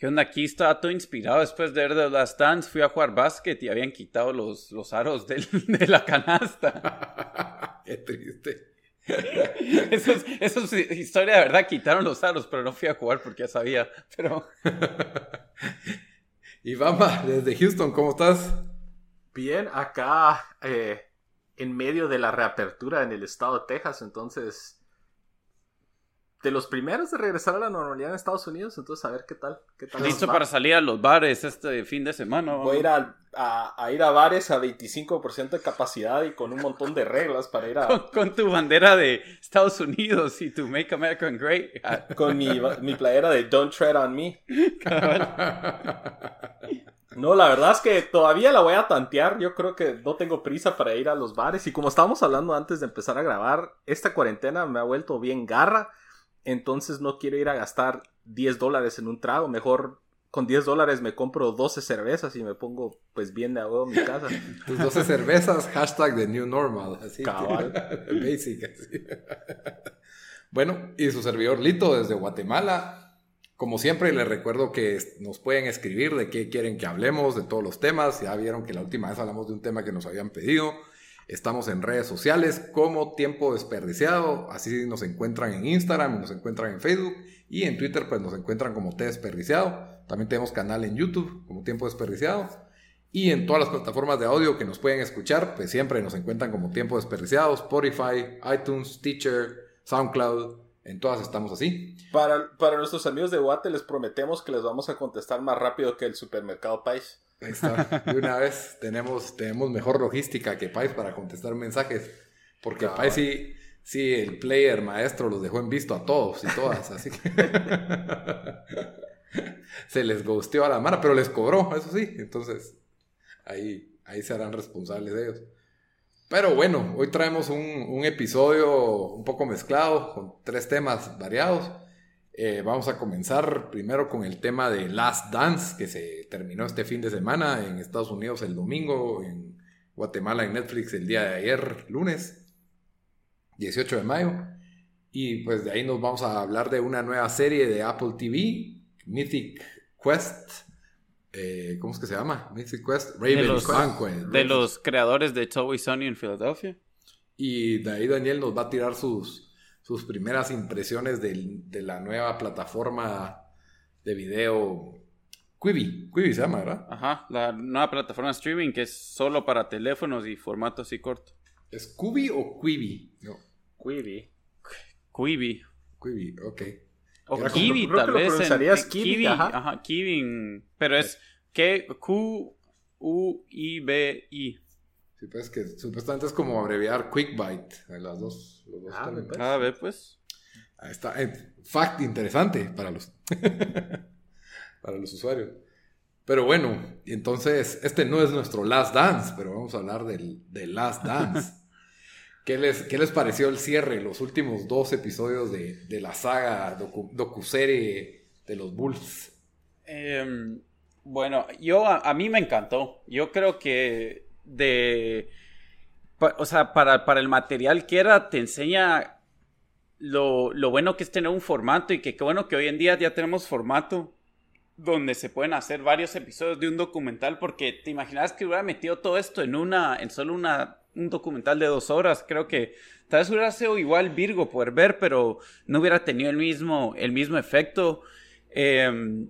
¿Qué onda? Aquí estaba todo inspirado después de ver The Last Dance. Fui a jugar básquet y habían quitado los, los aros del, de la canasta. Qué triste. eso, es, eso es historia de verdad. Quitaron los aros, pero no fui a jugar porque ya sabía. Pero. y Bamba, desde Houston, ¿cómo estás? Bien, acá eh, en medio de la reapertura en el estado de Texas, entonces de los primeros de regresar a la normalidad en Estados Unidos, entonces a ver qué tal. Qué tal Listo para salir a los bares este fin de semana. Voy a ir a, a, ir a bares a 25% de capacidad y con un montón de reglas para ir a... Con, tu bandera de Estados Unidos y tu Make America Great. con mi, mi playera de Don't Tread on Me. No, la verdad es que todavía la voy a tantear. Yo creo que no tengo prisa para ir a los bares. Y como estábamos hablando antes de empezar a grabar, esta cuarentena me ha vuelto bien garra entonces no quiero ir a gastar 10 dólares en un trago, mejor con 10 dólares me compro 12 cervezas y me pongo pues bien de agua en mi casa. Tus 12 cervezas, hashtag the new normal, así. Cabal. Basic, así. Bueno, y su servidor Lito desde Guatemala. Como siempre, les recuerdo que nos pueden escribir de qué quieren que hablemos, de todos los temas. Ya vieron que la última vez hablamos de un tema que nos habían pedido. Estamos en redes sociales como Tiempo Desperdiciado, así nos encuentran en Instagram, nos encuentran en Facebook y en Twitter pues nos encuentran como T Desperdiciado. También tenemos canal en YouTube como Tiempo Desperdiciado. Y en todas las plataformas de audio que nos pueden escuchar, pues siempre nos encuentran como Tiempo Desperdiciado, Spotify, iTunes, Teacher, SoundCloud, en todas estamos así. Para, para nuestros amigos de Guate les prometemos que les vamos a contestar más rápido que el supermercado Pais. Ahí está. De una vez tenemos, tenemos mejor logística que Pais para contestar mensajes. Porque Pais sí, sí, el player maestro los dejó en visto a todos y todas. Así que se les gusteó a la mano, pero les cobró, eso sí. Entonces, ahí, ahí se harán responsables de ellos. Pero bueno, hoy traemos un, un episodio un poco mezclado, con tres temas variados. Eh, vamos a comenzar primero con el tema de Last Dance, que se terminó este fin de semana en Estados Unidos el domingo, en Guatemala en Netflix el día de ayer, lunes, 18 de mayo. Y pues de ahí nos vamos a hablar de una nueva serie de Apple TV, Mythic Quest. Eh, ¿Cómo es que se llama? Mythic Quest. Raven de los, De los creadores de Toby Sony en Filadelfia. Y de ahí Daniel nos va a tirar sus, sus primeras impresiones de, la nueva plataforma de video Quibi. Quibi se llama, ¿verdad? Ajá, la nueva plataforma streaming que es solo para teléfonos y formato así corto. ¿Es Quibi o Quibi? No. Quibi. Quibi. Quibi, ok. O Kiwi, tal vez. En, Kiwi, ajá. ajá Kiwi, pero es Q-U-I-B-I. Sí, pues que supuestamente es como abreviar Quick Bite, las dos. Los dos ah, pues. A ver, pues. Ahí está. Eh, fact interesante para los, para los usuarios. Pero bueno, entonces, este no es nuestro Last Dance, pero vamos a hablar del, Last Dance. ¿Qué les, ¿Qué les pareció el cierre, los últimos dos episodios de, de la saga docu, docuserie de los Bulls? Em, bueno, yo a, mí me encantó. Yo creo que de... O sea, para, para el material que era, te enseña lo, lo, bueno que es tener un formato y que qué bueno que hoy en día ya tenemos formato donde se pueden hacer varios episodios de un documental porque te imaginas que hubiera metido todo esto en una en solo una un documental de dos horas creo que tal vez hubiera sido igual Virgo poder ver, pero no hubiera tenido el mismo, el mismo efecto. Em,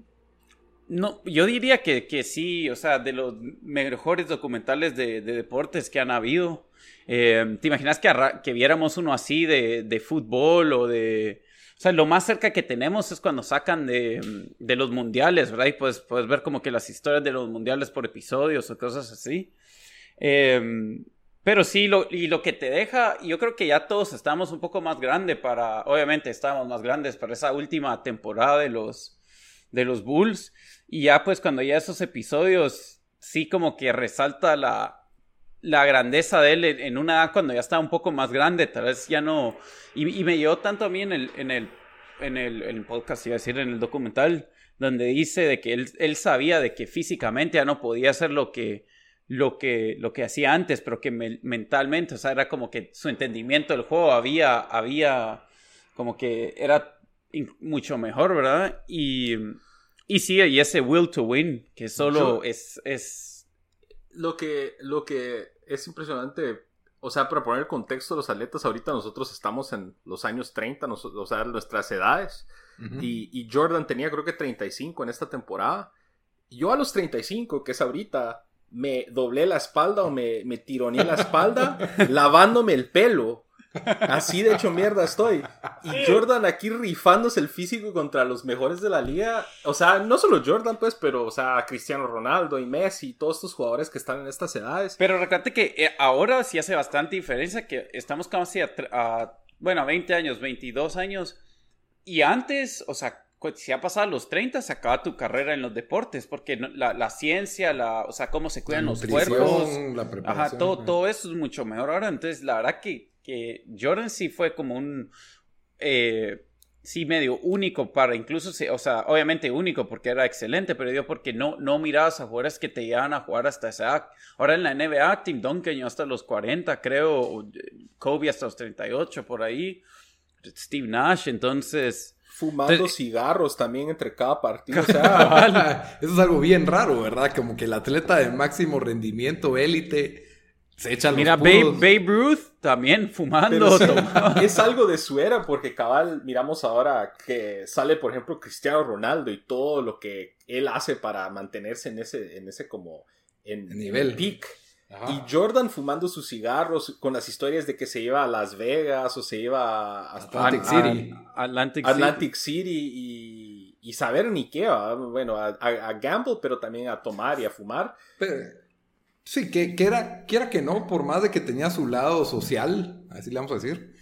no, yo diría que, que, sí, o sea, de los mejores documentales de, de deportes que han habido. Em, ¿Te imaginas que, que, viéramos uno así de, de, fútbol o de... O sea, lo más cerca que tenemos es cuando sacan de, de los mundiales, ¿verdad? Y pues puedes ver como que las historias de los mundiales por episodios o cosas así. Eh, pero sí, lo, y lo que te deja, yo creo que ya todos estamos un poco más grandes para, obviamente estamos más grandes para esa última temporada de los, de los Bulls. Y ya pues cuando ya esos episodios, sí como que resalta la, la grandeza de él en, una edad cuando ya está un poco más grande, tal vez ya no... Y, me llevó tanto a mí en el, en el, en el, en el podcast, iba a decir, en el documental, donde dice de que él, él sabía de que físicamente ya no podía hacer lo que, lo que, lo que hacía antes, pero que mentalmente, o sea, era como que su entendimiento del juego había, había, como que era mucho mejor, ¿verdad? Y y sí, y ese will to win, que solo es, es... Lo que, lo que es impresionante, o sea, para poner el contexto, los atletas ahorita nosotros estamos en los años 30, o sea, nuestras edades, y, y, Jordan tenía creo que 35 en esta temporada. Yo a los 35, que es ahorita, me doblé la espalda o me, me tironeé la espalda lavándome el pelo Así de hecho mierda estoy. Y Jordan aquí rifándose el físico contra los mejores de la liga. O sea, no solo Jordan, pues, pero, o sea, Cristiano Ronaldo y Messi, todos estos jugadores que están en estas edades. Pero recuerda que eh, ahora sí hace bastante diferencia que estamos casi a, bueno, 20 años, 22 años. Y antes, o sea, si ha pasado los 30, se acaba tu carrera en los deportes, porque la, ciencia, la, o sea, cómo se cuidan los cuerpos, la preparación, todo, todo eso es mucho mejor ahora. Entonces, la verdad que que Jordan sí fue como un... Eh, sí medio único para incluso, o sea, obviamente único porque era excelente, pero yo porque no, no mirabas a jugadores que te llevan a jugar hasta esa. Ahora en la NBA, Tim Duncan hasta los 40, creo, Kobe hasta los 38, por ahí, Steve Nash, entonces... Fumando cigarros también entre cada partido. eso es algo bien raro, ¿verdad? Como que el atleta de máximo rendimiento, élite se echan Mira, Babe, Ruth también fumando. es algo de su era, porque cabal, miramos ahora que sale, por ejemplo, Cristiano Ronaldo y todo lo que él hace para mantenerse en ese, en ese como en, nivel peak. Y Jordan fumando sus cigarros con las historias de que se iba a Las Vegas o se iba a Atlantic City. Atlantic, City. y, y, saber ni qué, bueno, a, a, gamble, pero también a tomar y a fumar. Sí, que, que, era, quiera que no, por más de que tenía su lado social, así le vamos a decir,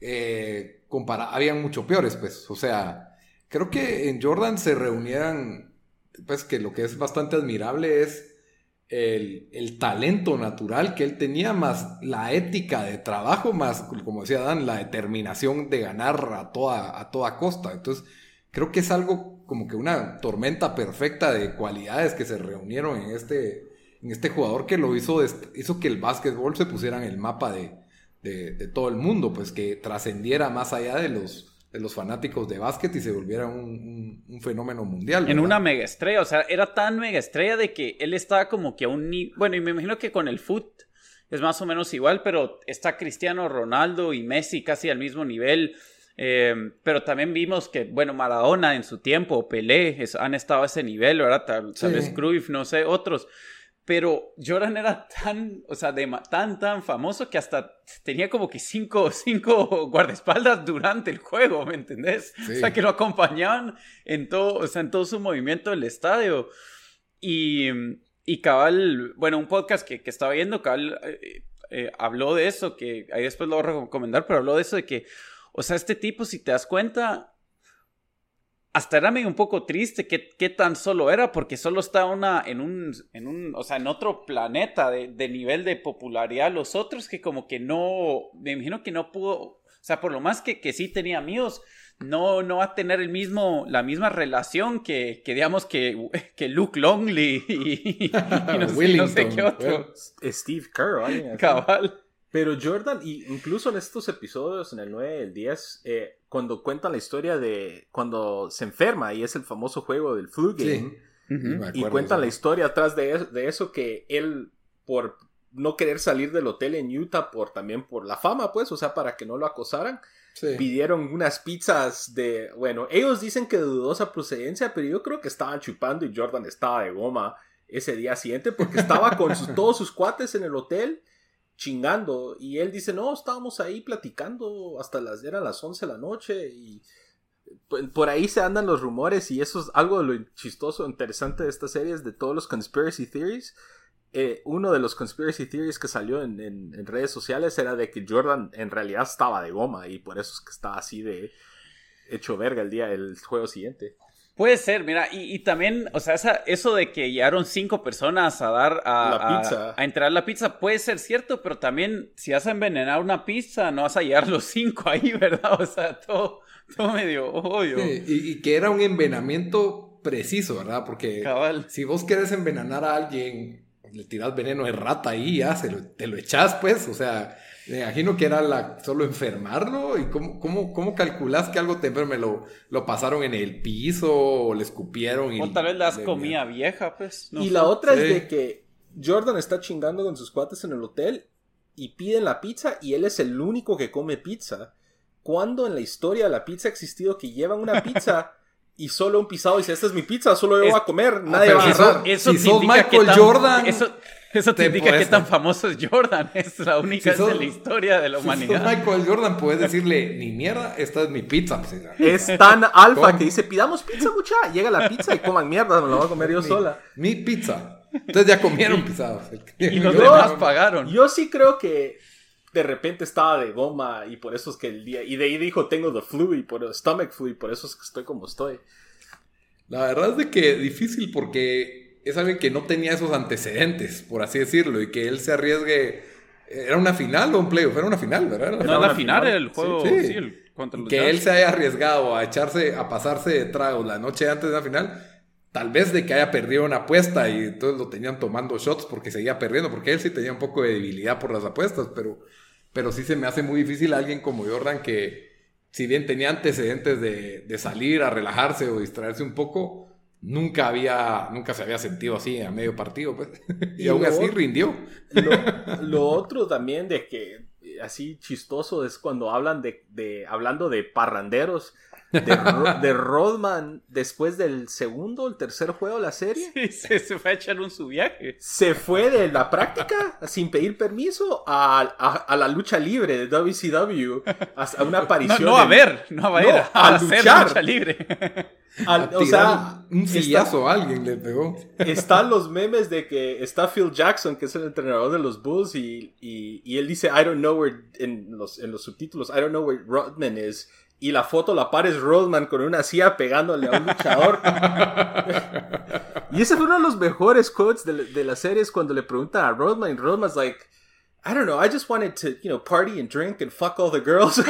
eh, habían mucho peores, pues. O sea, creo que en Jordan se reunieran, pues que lo que es bastante admirable es el, el, talento natural que él tenía, más la ética de trabajo, más, como decía Dan, la determinación de ganar a toda, a toda costa. Entonces, creo que es algo como que una tormenta perfecta de cualidades que se reunieron en este este jugador que lo hizo, hizo que el básquetbol se pusiera en el mapa de, todo el mundo, pues que trascendiera más allá de los, de los fanáticos de básquet y se volviera un, fenómeno mundial. En una mega estrella, o sea, era tan mega estrella de que él estaba como que a un... Bueno, y me imagino que con el foot es más o menos igual, pero está Cristiano Ronaldo y Messi casi al mismo nivel. Eh, pero también vimos que, bueno, Maradona en su tiempo, Pelé, han estado a ese nivel, ¿verdad? Tal, vez Cruyff, no sé, otros. Pero Jordan era tan, o sea, tan, tan famoso que hasta tenía como que cinco, cinco guardaespaldas durante el juego, ¿me entendés? O sea, que lo acompañaban en todo, o sea, en todo su movimiento del estadio. Y, y Cabal, bueno, un podcast que, que estaba viendo, Cabal eh, eh, habló de eso, que ahí después lo voy a recomendar, pero habló de eso de que, o sea, este tipo, si te das cuenta, hasta era medio un poco triste qué tan solo era, porque solo está una, en un, en un, o sea, en otro planeta de, de, nivel de popularidad. Los otros que como que no, me imagino que no pudo, o sea, por lo más que, que sí tenía amigos, no, no va a tener el mismo, la misma relación que, que digamos que, que Luke Longley y, no, sé, qué otro. Steve Kerr, Cabal. Pero Jordan, y incluso en estos episodios, en el 9 y el 10, eh, cuando cuentan la historia de cuando se enferma y es el famoso juego del flu game, y cuentan la historia atrás de, de, eso que él, por no querer salir del hotel en Utah por también por la fama, pues, o sea, para que no lo acosaran. Pidieron unas pizzas de, bueno, ellos dicen que de dudosa procedencia, pero yo creo que estaban chupando y Jordan estaba de goma ese día siguiente porque estaba con todos sus cuates en el hotel chingando y él dice, no, estábamos ahí platicando hasta las, eran las 11 de la noche y por ahí se andan los rumores y eso es algo de lo chistoso, interesante de esta serie, es de todos los conspiracy theories. Eh, uno de los conspiracy theories que salió en, redes sociales era de que Jordan en realidad estaba de goma y por eso es que estaba así de hecho verga el día del juego siguiente. Puede ser, mira, y, también, o sea, eso de que llegaron cinco personas a dar a, la pizza. A, entregar la pizza puede ser cierto, pero también si vas a envenenar una pizza, no vas a llegar los cinco ahí, ¿verdad? O sea, todo, todo medio obvio. y, que era un envenenamiento preciso, ¿verdad? Porque si vos querés envenenar a alguien, le tiras veneno de rata ahí, ya se te lo echás, pues, o sea me imagino que era la, solo enfermarlo. ¿Y cómo, cómo, cómo calculás que algo te enferme? ¿Lo, ¿Lo pasaron en el piso o le escupieron? Y o tal vez las comía vieja, pues. y la otra es de que Jordan está chingando con sus cuates en el hotel y piden la pizza y él es el único que come pizza. ¿Cuándo en la historia la pizza ha existido que llevan una pizza y solo un pisado dice, esta es mi pizza, solo yo voy a comer, ah, nadie va a agarrar? Eso, si sos Michael Jordan... Eso, eso te, indica qué tan famoso es Jordan. Es la única de la historia de la humanidad. Si Michael Jordan, puedes decirle, ni mierda, esta es mi pizza. Es tan alfa que dice, pidamos pizza, mucha. Llega la pizza y coman mierda, me la voy a comer yo sola. Mi pizza. Entonces ya comieron pisados. Y los demás pagaron. Yo sí creo que de repente estaba de goma y por eso es que el día. Y de ahí dijo, tengo the flu y por stomach flu y por eso es que estoy como estoy. La verdad es de que difícil porque es alguien que no tenía esos antecedentes, por así decirlo, y que él se arriesgue. ¿Era una final o un playoff? Era una final, ¿verdad? no, era una final, el juego, sí, contra los Que él se haya arriesgado a echarse, a pasarse de tragos la noche antes de la final, tal vez de que haya perdido una apuesta y entonces lo tenían tomando shots porque seguía perdiendo, porque él sí tenía un poco de debilidad por las apuestas, pero, pero sí se me hace muy difícil a alguien como Jordan que, si bien tenía antecedentes de, de salir a relajarse o distraerse un poco, nunca había, nunca se había sentido así a medio partido, pues. y, aún así rindió. Lo, otro también de que así chistoso es cuando hablan de, de hablando de parranderos de, Rodman después del segundo o el tercer juego de la serie. Sí, se, fue a echar un su viaje. Se fue de la práctica sin pedir permiso a, la lucha libre de WCW. A, una aparición. No, a ver, no a ver, a, luchar. lucha libre. o sea, un sillazo a alguien le pegó. Están los memes de que está Phil Jackson, que es el entrenador de los Bulls, y, y, él dice, I don't know where, en los, en los subtítulos, I don't know where Rodman is y la foto la pares Rodman con una silla pegándole a un luchador. y ese fue uno de los mejores quotes de, de la serie es cuando le preguntan a Rodman y Rodman's like, I don't know, I just wanted to, you know, party and drink and fuck all the girls. o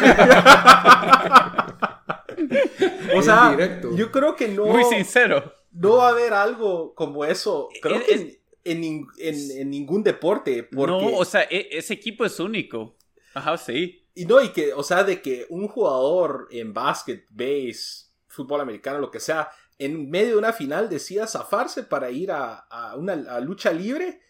sea, yo creo que no... Muy sincero. No va a haber algo como eso. Creo que en, en, ningún deporte. Porque... No, o sea, e, ese equipo es único. Ajá, sí. Y no, y que, o sea, de que un jugador en básquet, base, fútbol americano, lo que sea, en medio de una final decida zafarse para ir a, una lucha libre,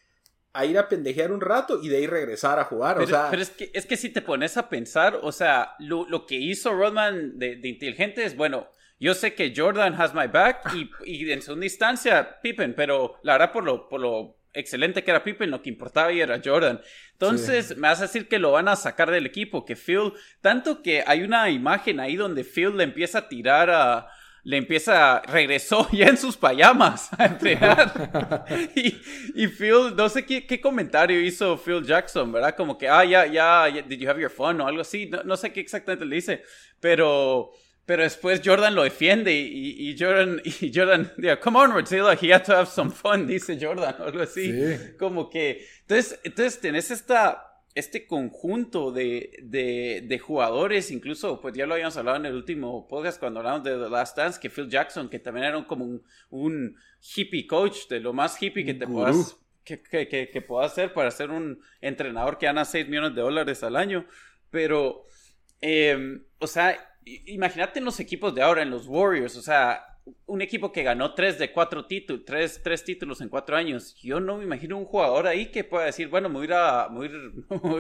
a ir a pendejear un rato y de ahí regresar a jugar. Pero, o sea, pero es, que, es que si te pones a pensar, o sea, lo, que hizo Rodman de, inteligente es, bueno, yo sé que Jordan has my back y, y en segunda instancia Pippen, pero la verdad por lo, por lo excelente que era Pippen, lo que importaba y era Jordan. Entonces, me vas a decir que lo van a sacar del equipo, que Phil, tanto que hay una imagen ahí donde Phil le empieza a tirar a, le empieza, regresó ya en sus payamas a entrenar. y, y, Phil, no sé qué, qué, comentario hizo Phil Jackson, ¿verdad? Como que, ah, ya, ya, did you have your fun o algo así. No, no sé qué exactamente le dice, pero pero después Jordan lo defiende y, y Jordan, y Jordan, dice, come on, Godzilla, he had to have some fun, dice Jordan, o algo así. Como que, entonces, entonces tenés esta, este conjunto de, de, de, jugadores, incluso, pues ya lo habíamos hablado en el último podcast cuando hablamos de The Last Dance, que Phil Jackson, que también era como un, un hippie coach, de lo más hippie que te puedas, que, que, que, que puedas hacer para ser un entrenador que gana 6 millones de dólares al año. Pero, eh, o sea, imagínate en los equipos de ahora, en los Warriors, o sea, un equipo que ganó tres de cuatro títulos, tres, tres títulos en cuatro años. Yo no me imagino un jugador ahí que pueda decir, bueno, me voy a,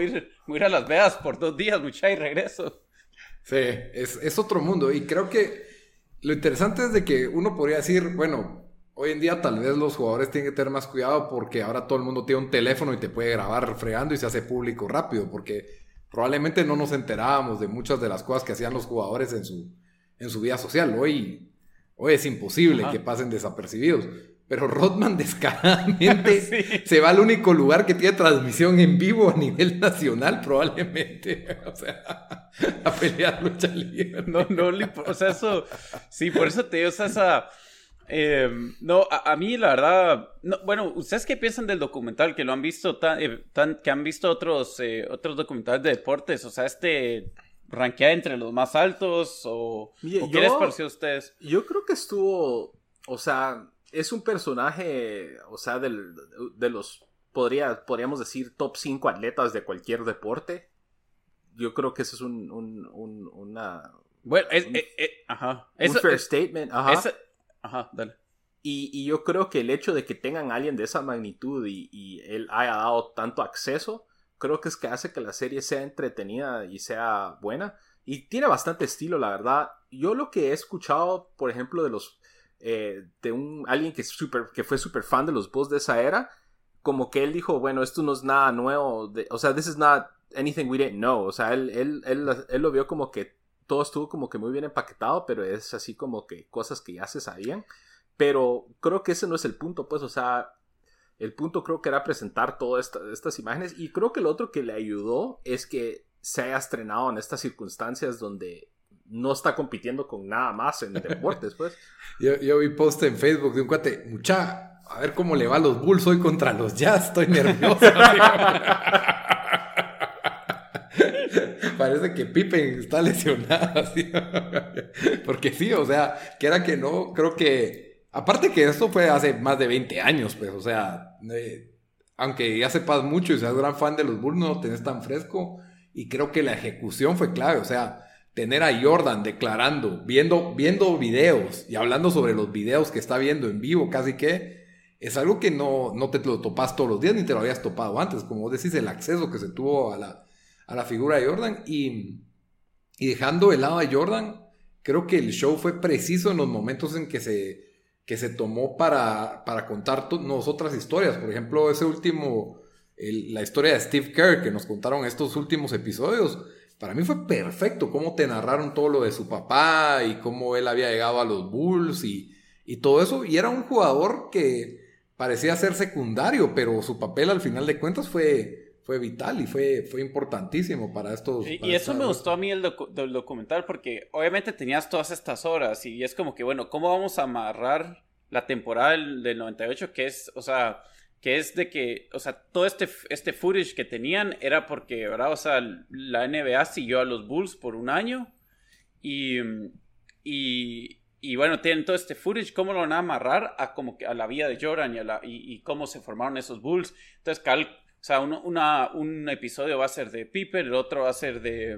ir, a, Las Vegas por dos días, mucha, y regreso. Sí, es, es otro mundo. Y creo que lo interesante es de que uno podría decir, bueno, hoy en día tal vez los jugadores tienen que tener más cuidado porque ahora todo el mundo tiene un teléfono y te puede grabar fregando y se hace público rápido, porque probablemente no nos enterábamos de muchas de las cosas que hacían los jugadores en su, en su vida social. Hoy, hoy es imposible que pasen desapercibidos. Pero Rodman descaradamente se va al único lugar que tiene transmisión en vivo a nivel nacional, probablemente. O sea, a pelear lucha libre. No, no, o sea, eso, sí, por eso te digo, o sea, esa Em, no, a, mí la verdad, bueno, ¿ustedes qué piensan del documental? Que lo han visto, tan, eh, que han visto otros, eh, otros documentales de deportes, o sea, este ranquea entre los más altos o, qué les pareció a ustedes? Yo creo que estuvo, o sea, es un personaje, o sea, del, de los, podría, podríamos decir, top 5 atletas de cualquier deporte. Yo creo que eso es un, un, una... Bueno, es, eh, ajá. Un fair statement, ajá. Ajá, dale. Y, yo creo que el hecho de que tengan a alguien de esa magnitud y, él haya dado tanto acceso, creo que es que hace que la serie sea entretenida y sea buena. Y tiene bastante estilo, la verdad. Yo lo que he escuchado, por ejemplo, de los. Eh, de un alguien que, super, que fue súper fan de los Bulls de esa era, como que él dijo, bueno, esto no es nada nuevo. o sea, this is not anything we didn't know. O sea, él, él, él, él lo vio como que todo estuvo como que muy bien empaquetado, pero es así como que cosas que ya se sabían. Pero creo que ese no es el punto, pues, o sea, el punto creo que era presentar todas estas imágenes y creo que lo otro que le ayudó es que se haya estrenado en estas circunstancias donde no está compitiendo con nada más en deportes, pues. yo, yo vi post en Facebook de un cuate, mucha, a ver cómo le va a los Bulls hoy contra los Jazz, estoy nervioso. Parece que Pippen está lesionado. Porque sí, o sea, que era que no, creo que. Aparte que esto fue hace más de 20 años, pues, o sea, eh, aunque ya sepas mucho y seas gran fan de los Bulls, no tenés tan fresco. Y creo que la ejecución fue clave, o sea, tener a Jordan declarando, viendo, viendo videos y hablando sobre los videos que está viendo en vivo, casi que es algo que no, no te lo topas todos los días ni te lo habías topado antes. Como decís, el acceso que se tuvo a la, a la figura de Jordan y, y dejando el lado de Jordan, creo que el show fue preciso en los momentos en que se, que se tomó para, para contar otras historias. Por ejemplo, ese último, la historia de Steve Kerr que nos contaron estos últimos episodios. Para mí fue perfecto cómo te narraron todo lo de su papá y cómo él había llegado a los Bulls y, y todo eso. Y era un jugador que parecía ser secundario, pero su papel al final de cuentas fue, fue vital y fue, fue importantísimo para estos. Y, eso me gustó a mí el del documental porque obviamente tenías todas estas horas y es como que, bueno, ¿cómo vamos a amarrar la temporada del, 98? Que es, o sea, que es de que, o sea, todo este, este footage que tenían era porque, ¿verdad? O sea, la NBA siguió a los Bulls por un año y, y, y bueno, tienen todo este footage, ¿cómo lo van a amarrar a como que a la vida de Jordan y, a la, y, cómo se formaron esos Bulls? Entonces, Cal o sea, un episodio va a ser de Piper, el otro va a ser de,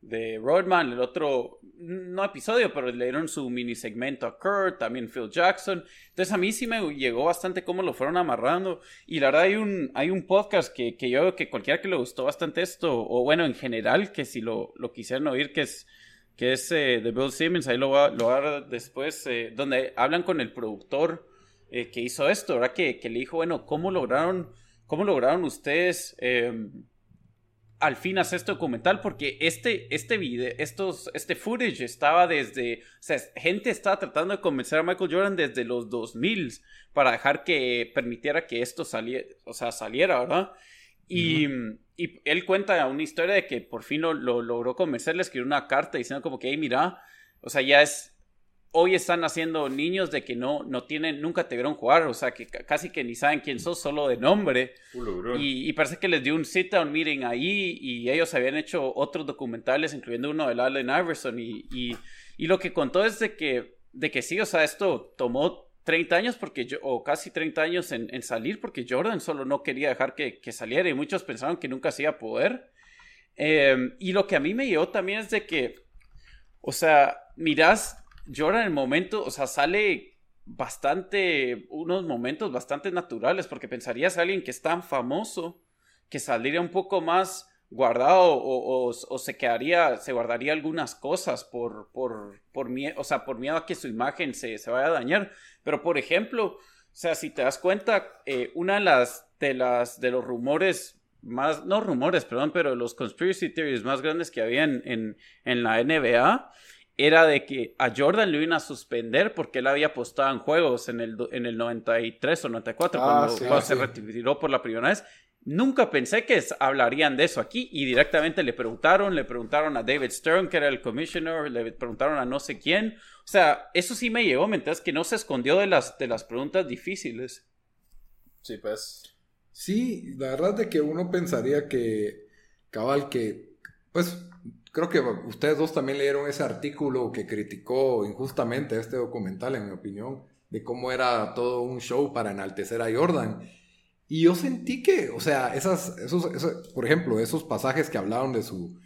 de Rodman, el otro, no episodio, pero le dieron su mini segmento a Kurt, también Phil Jackson. Entonces a mí sí me llegó bastante cómo lo fueron amarrando. Y la verdad hay un, hay un podcast que, que yo que cualquiera que le gustó bastante esto, o bueno, en general, que si lo, lo quisieran oír, que es que es eh, de Bill Simmons, ahí lo va, lo a después, eh, donde hablan con el productor eh, que hizo esto, ¿verdad? Que, que le dijo, bueno, ¿cómo lograron ¿Cómo lograron ustedes em, al fin hacer este documental? Porque este, este video, estos, este footage estaba desde, o sea, gente estaba tratando de convencer a Michael Jordan desde los 2000 para dejar que permitiera que esto saliera, o sea, saliera, ¿verdad? Y, y, él cuenta una historia de que por fin lo, lo logró convencer, le escribió una carta diciendo como que, hey, mira, o sea, ya es, hoy están haciendo niños de que no, no tienen, nunca te vieron jugar, o sea, que casi que ni saben quién sos, solo de nombre. Y, parece que les dio un sit-down meeting ahí y ellos habían hecho otros documentales, incluyendo uno de Allen Iverson. Y, y, lo que contó es de que, de que sí, o sea, esto tomó 30 años porque yo, o casi 30 años en, salir porque Jordan solo no quería dejar que, saliera y muchos pensaron que nunca se iba a poder. Em, y lo que a mí me llevó también es de que, o sea, mirás Jordan en el momento, o sea, sale bastante, unos momentos bastante naturales, porque pensarías a alguien que es tan famoso que saldría un poco más guardado o, se quedaría, se guardaría algunas cosas por, por, por o sea, por miedo a que su imagen se, se, vaya a dañar. Pero, por ejemplo, o sea, si te das cuenta, eh, una de las, de las, de los rumores más, no rumores, perdón, pero los conspiracy theories más grandes que había en, en, la NBA era de que a Jordan le iban a suspender porque él había apostado en juegos en el, en el 93 o 94 ah, cuando, se retiró por la primera vez Nunca pensé que hablarían de eso aquí y directamente le preguntaron, le preguntaron a David Stern, que era el commissioner, le preguntaron a no sé quién. O sea, eso sí me llegó, mientras que no se escondió de las, de las preguntas difíciles. Sí, pues. Sí, la verdad es que uno pensaría que, cabal, que, pues, creo que ustedes dos también leyeron ese artículo que criticó injustamente este documental, en mi opinión, de cómo era todo un show para enaltecer a Jordan. Y yo sentí que, o sea, esas, esos, por ejemplo, esos pasajes que hablaron de su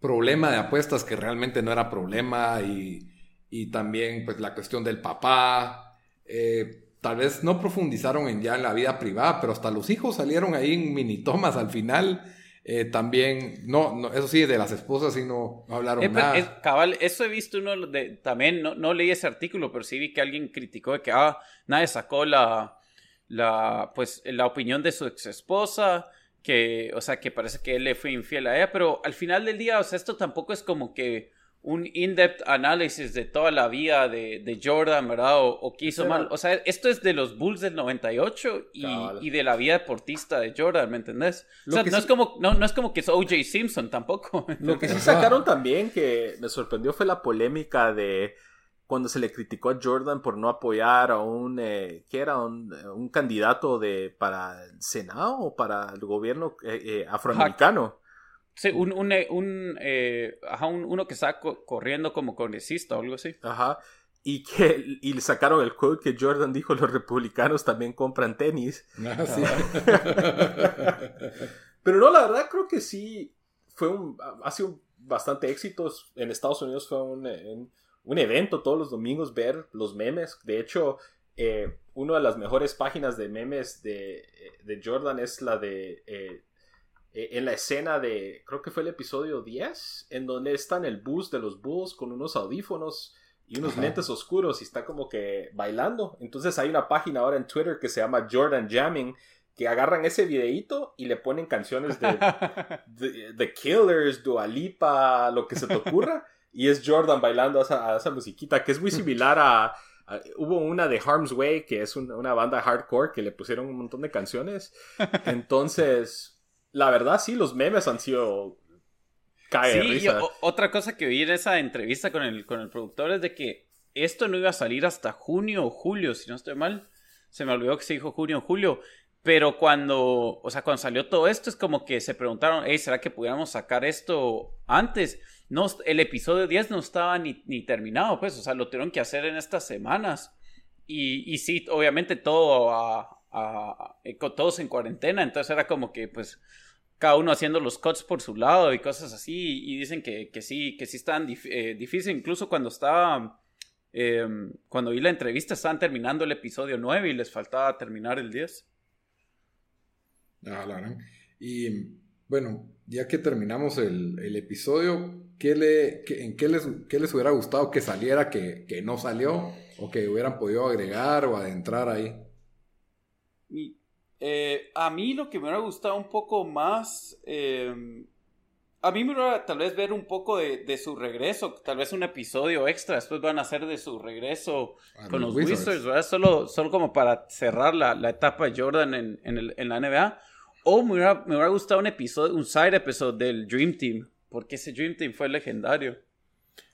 problema de apuestas que realmente no era problema y, y también pues la cuestión del papá, eh, tal vez no profundizaron en ya en la vida privada, pero hasta los hijos salieron ahí en mini tomas al final. Eh, también, no, no, eso sí, de las esposas sí no, hablaron eh, nada. cabal, eso he visto uno de, también, no, no leí ese artículo, pero sí vi que alguien criticó de que, ah, nadie sacó la, la, pues, la opinión de su ex esposa, que, o sea, que parece que él le fue infiel a ella, pero al final del día, o sea, esto tampoco es como que un in-depth análisis de toda la vida de, de Jordan, ¿verdad? O, o qué hizo mal. O sea, esto es de los Bulls del 98 y, y de la vida deportista de Jordan, ¿me entendés? o sea, no, es como, no, no es como que es O.J. Simpson tampoco. Lo que sí sacaron también que me sorprendió fue la polémica de cuando se le criticó a Jordan por no apoyar a un, eh, ¿qué era? Un, un, candidato de, para el Senado o para el gobierno eh, eh, afroamericano. Sí, un, un, un, ajá, uno que está corriendo como congresista o algo así. Ajá. Y que y le sacaron el quote que Jordan dijo, los republicanos también compran tenis. Ah, sí. Pero no, la verdad creo que sí fue un, ha sido bastante éxito. En Estados Unidos fue un un evento todos los domingos ver los memes. De hecho, eh, una de las mejores páginas de memes de, de Jordan es la de... Eh, eh, en la escena de, creo que fue el episodio 10, en donde está en el bus de los Bulls con unos audífonos y unos lentes oscuros y está como que bailando. Entonces hay una página ahora en Twitter que se llama Jordan Jamming, que agarran ese videíto y le ponen canciones de, The Killers, Dua Lipa, lo que se te ocurra. y es Jordan bailando a esa, musiquita que es muy similar a, Hubo una de Harm's Way, que es una banda hardcore, que le pusieron un montón de canciones. Entonces, la verdad, sí, los memes han sido... Cae sí, otra cosa que vi en esa entrevista con el, con el productor es de que esto no iba a salir hasta junio o julio, si no estoy mal. Se me olvidó que se dijo junio o julio. Pero cuando, o sea, cuando salió todo esto, es como que se preguntaron, hey, ¿será que pudiéramos sacar esto antes? no, el episodio 10 no estaba ni, ni, terminado, pues, o sea, lo tuvieron que hacer en estas semanas. Y, y sí, obviamente todo a, a, todos en cuarentena, entonces era como que, pues, cada uno haciendo los cuts por su lado y cosas así, y dicen que, que sí, que sí estaban eh, difícil, incluso cuando estaba, em, cuando vi la entrevista, estaban terminando el episodio 9 y les faltaba terminar el 10. Ah, la Y bueno, ya que terminamos el, episodio, ¿qué le, ¿en qué les, les, hubiera gustado que saliera que, no salió? ¿O que hubieran podido agregar o adentrar ahí? Eh, a mí lo que me hubiera gustado un poco más, em, a mí me hubiera tal vez ver un poco de, su regreso, tal vez un episodio extra, después van a hacer de su regreso con los, Wizards, ¿verdad? Solo, solo como para cerrar la, etapa de Jordan en, en la NBA o me hubiera, me hubiera gustado un episodio, un side episode del Dream Team, porque ese Dream Team fue legendario.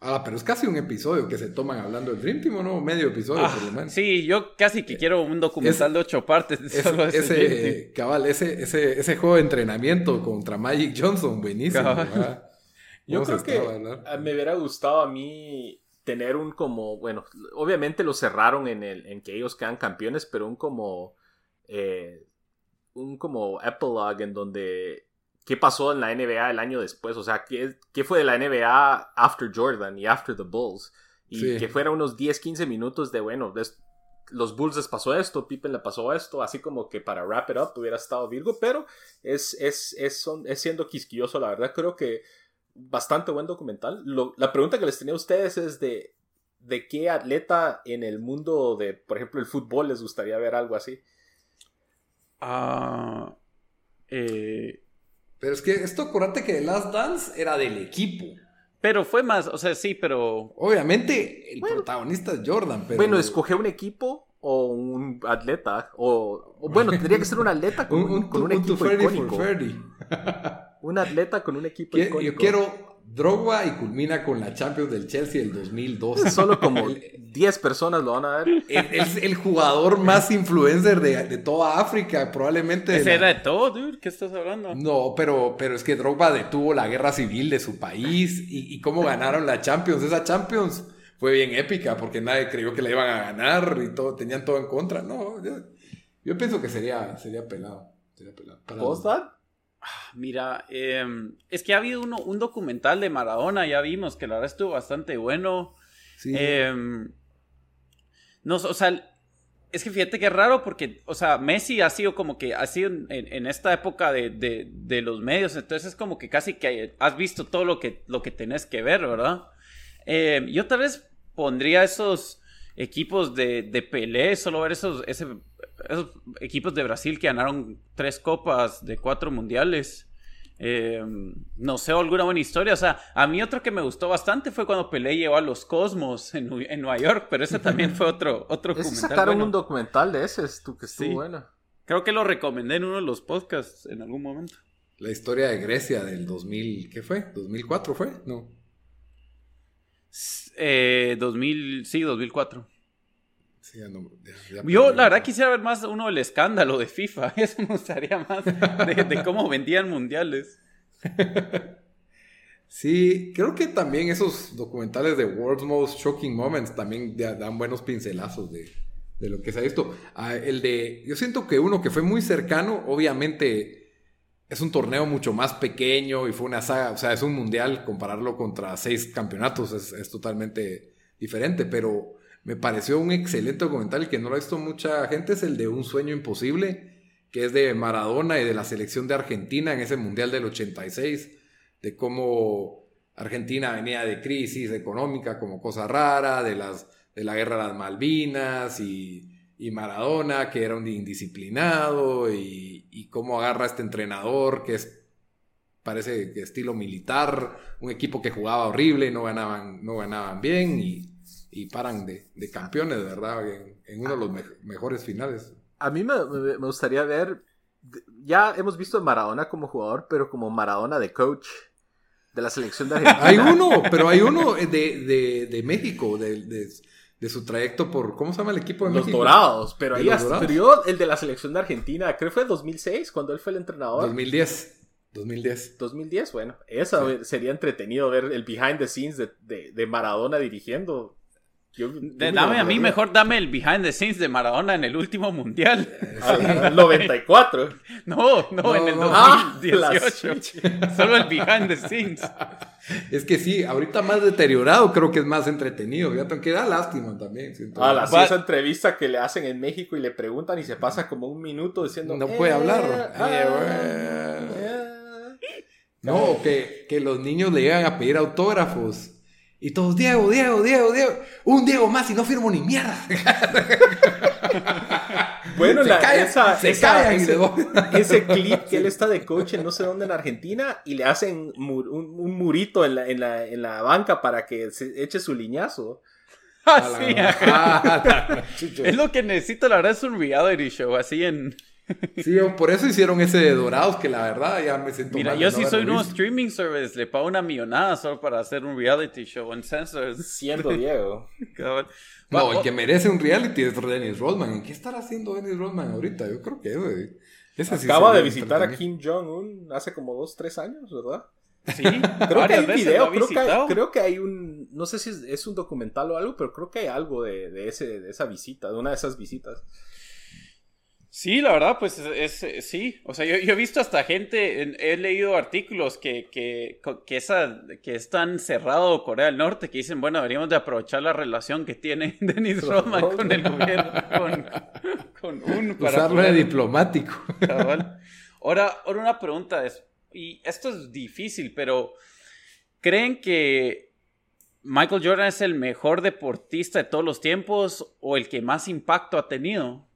Ah, pero es casi un episodio que se toman hablando del Dream Team, ¿o no? Medio episodio, por lo ah, menos. Sí, yo casi que quiero un documental de ocho partes. ese, ese cabal, ese, ese, ese, juego de entrenamiento contra Magic Johnson, buenísimo. Yo creo que me hubiera gustado a mí tener un como, bueno, obviamente lo cerraron en, el, en que ellos quedan campeones, pero un como eh, un como epilogue en donde qué pasó en la NBA el año después, o sea, qué, qué fue de la NBA after Jordan y after the Bulls. Y que fuera unos 10, 15 minutos de, bueno, los Bulls les pasó esto, Pippen le pasó esto, así como que para wrap it up hubiera estado Virgo, pero es, es, es, es siendo quisquilloso, la verdad, creo que bastante buen documental. la pregunta que les tenía a ustedes es de, de qué atleta en el mundo de, por ejemplo, el fútbol les gustaría ver algo así. Ah... Eh, pero es que esto, acuérdate que The Last Dance era del equipo. Pero fue más, o sea, sí, pero. Obviamente, el protagonista es Jordan, pero. Bueno, escoge un equipo o un atleta. O, bueno, tendría que ser un atleta con un, con un, equipo icónico. un atleta con un equipo icónico. Yo quiero Drogba y culmina con la Champions del Chelsea del 2012. Solo como 10 personas lo van a ver. Es el, jugador más influencer de, toda África, probablemente. ¿Ese era de todo, dude? ¿Qué estás hablando? No, pero, pero es que Drogba detuvo la guerra civil de su país y, cómo ganaron la Champions. Esa Champions fue bien épica porque nadie creyó que la iban a ganar y todo, tenían todo en contra. No, yo, pienso que sería, sería pelado. Sería pelado. Mira, em, es que ha habido uno, un documental de Maradona, ya vimos que la verdad estuvo bastante bueno. Em, no, o sea, es que fíjate que es raro porque, o sea, Messi ha sido como que, ha sido en, esta época de, los medios, entonces es como que casi que has visto todo lo que, lo que tenés que ver, ¿verdad? Em, yo tal vez pondría esos equipos de, de Pelé, solo ver esos, ese esos equipos de Brasil que ganaron tres copas de cuatro mundiales. Eh, no sé, alguna buena historia. O sea, a mí otro que me gustó bastante fue cuando Pelé llevó a los Cosmos en, Nueva York, pero ese también fue otro, otro documental. sacaron un documental de ese, tú que estuvo bueno. Creo que lo recomendé en uno de los podcasts en algún momento. La historia de Grecia del 2000, ¿qué fue? ¿2004 fue? No. Eh, 2000, sí, 2004. Yo, la verdad, quisiera ver más uno del escándalo de FIFA. Eso me gustaría más de, cómo vendían mundiales. Sí, creo que también esos documentales de World's Most Shocking Moments también dan buenos pincelazos de, lo que se ha visto. Ah, el de, yo siento que uno que fue muy cercano, obviamente es un torneo mucho más pequeño y fue una saga, o sea, es un mundial, compararlo contra seis campeonatos es, es totalmente diferente, pero me pareció un excelente documental que no lo ha visto mucha gente, es el de Un sueño imposible, que es de Maradona y de la selección de Argentina en ese Mundial del 86, de cómo Argentina venía de crisis económica como cosa rara, de, las, de la guerra de las Malvinas y, Maradona, que era un indisciplinado, y, y cómo agarra a este entrenador que es parece que estilo militar, un equipo que jugaba horrible, no ganaban, no ganaban bien y y paran de, de campeones, ¿verdad? En, uno de los mejores finales. A mí me, me, gustaría ver, ya hemos visto a Maradona como jugador, pero como Maradona de coach de la selección de Argentina. Hay uno, pero hay uno de, de, de México, de, de, su trayecto por, ¿cómo se llama el equipo de los México? Dorados, pero ahí hasta el de la selección de Argentina, creo que fue 2006 cuando él fue el entrenador. 2010. 2010. 2010, bueno, eso sería entretenido ver el behind the scenes de, de Maradona dirigiendo dame a mí, mejor dame el behind the scenes de Maradona en el último mundial. Ah, el 94. No, no, en el 2018. Ah, Solo el behind the scenes. Es que sí, ahorita más deteriorado creo que es más entretenido. Ya te da lástima también. Ah, la esa entrevista que le hacen en México y le preguntan y se pasa como un minuto diciendo. No puede hablar. Eh, eh, no, que, que los niños le llegan a pedir autógrafos. Y todos, Diego, Diego, Diego, Diego. Un Diego más y no firmo ni mierda. bueno, la, esa, ese, clip que él está de coach en no sé dónde en Argentina y le hacen un, murito en la, en, la, en la, banca para que se eche su liñazo. Ah, sí. es lo que necesito, la verdad, es un reality show, así en... Sí, por eso hicieron ese de Dorados, que la verdad ya me siento Mira, yo sí soy un streaming service, le pago una millonada solo para hacer un reality show en Sensors. Siendo Diego. no, el que merece un reality es Dennis Rodman. qué estará haciendo Dennis Rodman ahorita? Yo creo que ese Acaba de visitar a Kim Jong-un hace como dos, tres años, ¿verdad? Sí, creo que hay un video, creo que hay, creo que hay, un, no sé si es, un documental o algo, pero creo que hay algo de, ese, de esa visita, de una de esas visitas. Sí, la verdad, pues es, sí. O sea, yo, he visto hasta gente, he leído artículos que, que, que, esa, que es tan cerrado Corea del Norte que dicen, bueno, deberíamos de aprovechar la relación que tiene Denis Rodman con el gobierno, con, con un... Para Usarlo de diplomático. Ahora, ahora una pregunta es, y esto es difícil, pero ¿creen que Michael Jordan es el mejor deportista de todos los tiempos o el que más impacto ha tenido?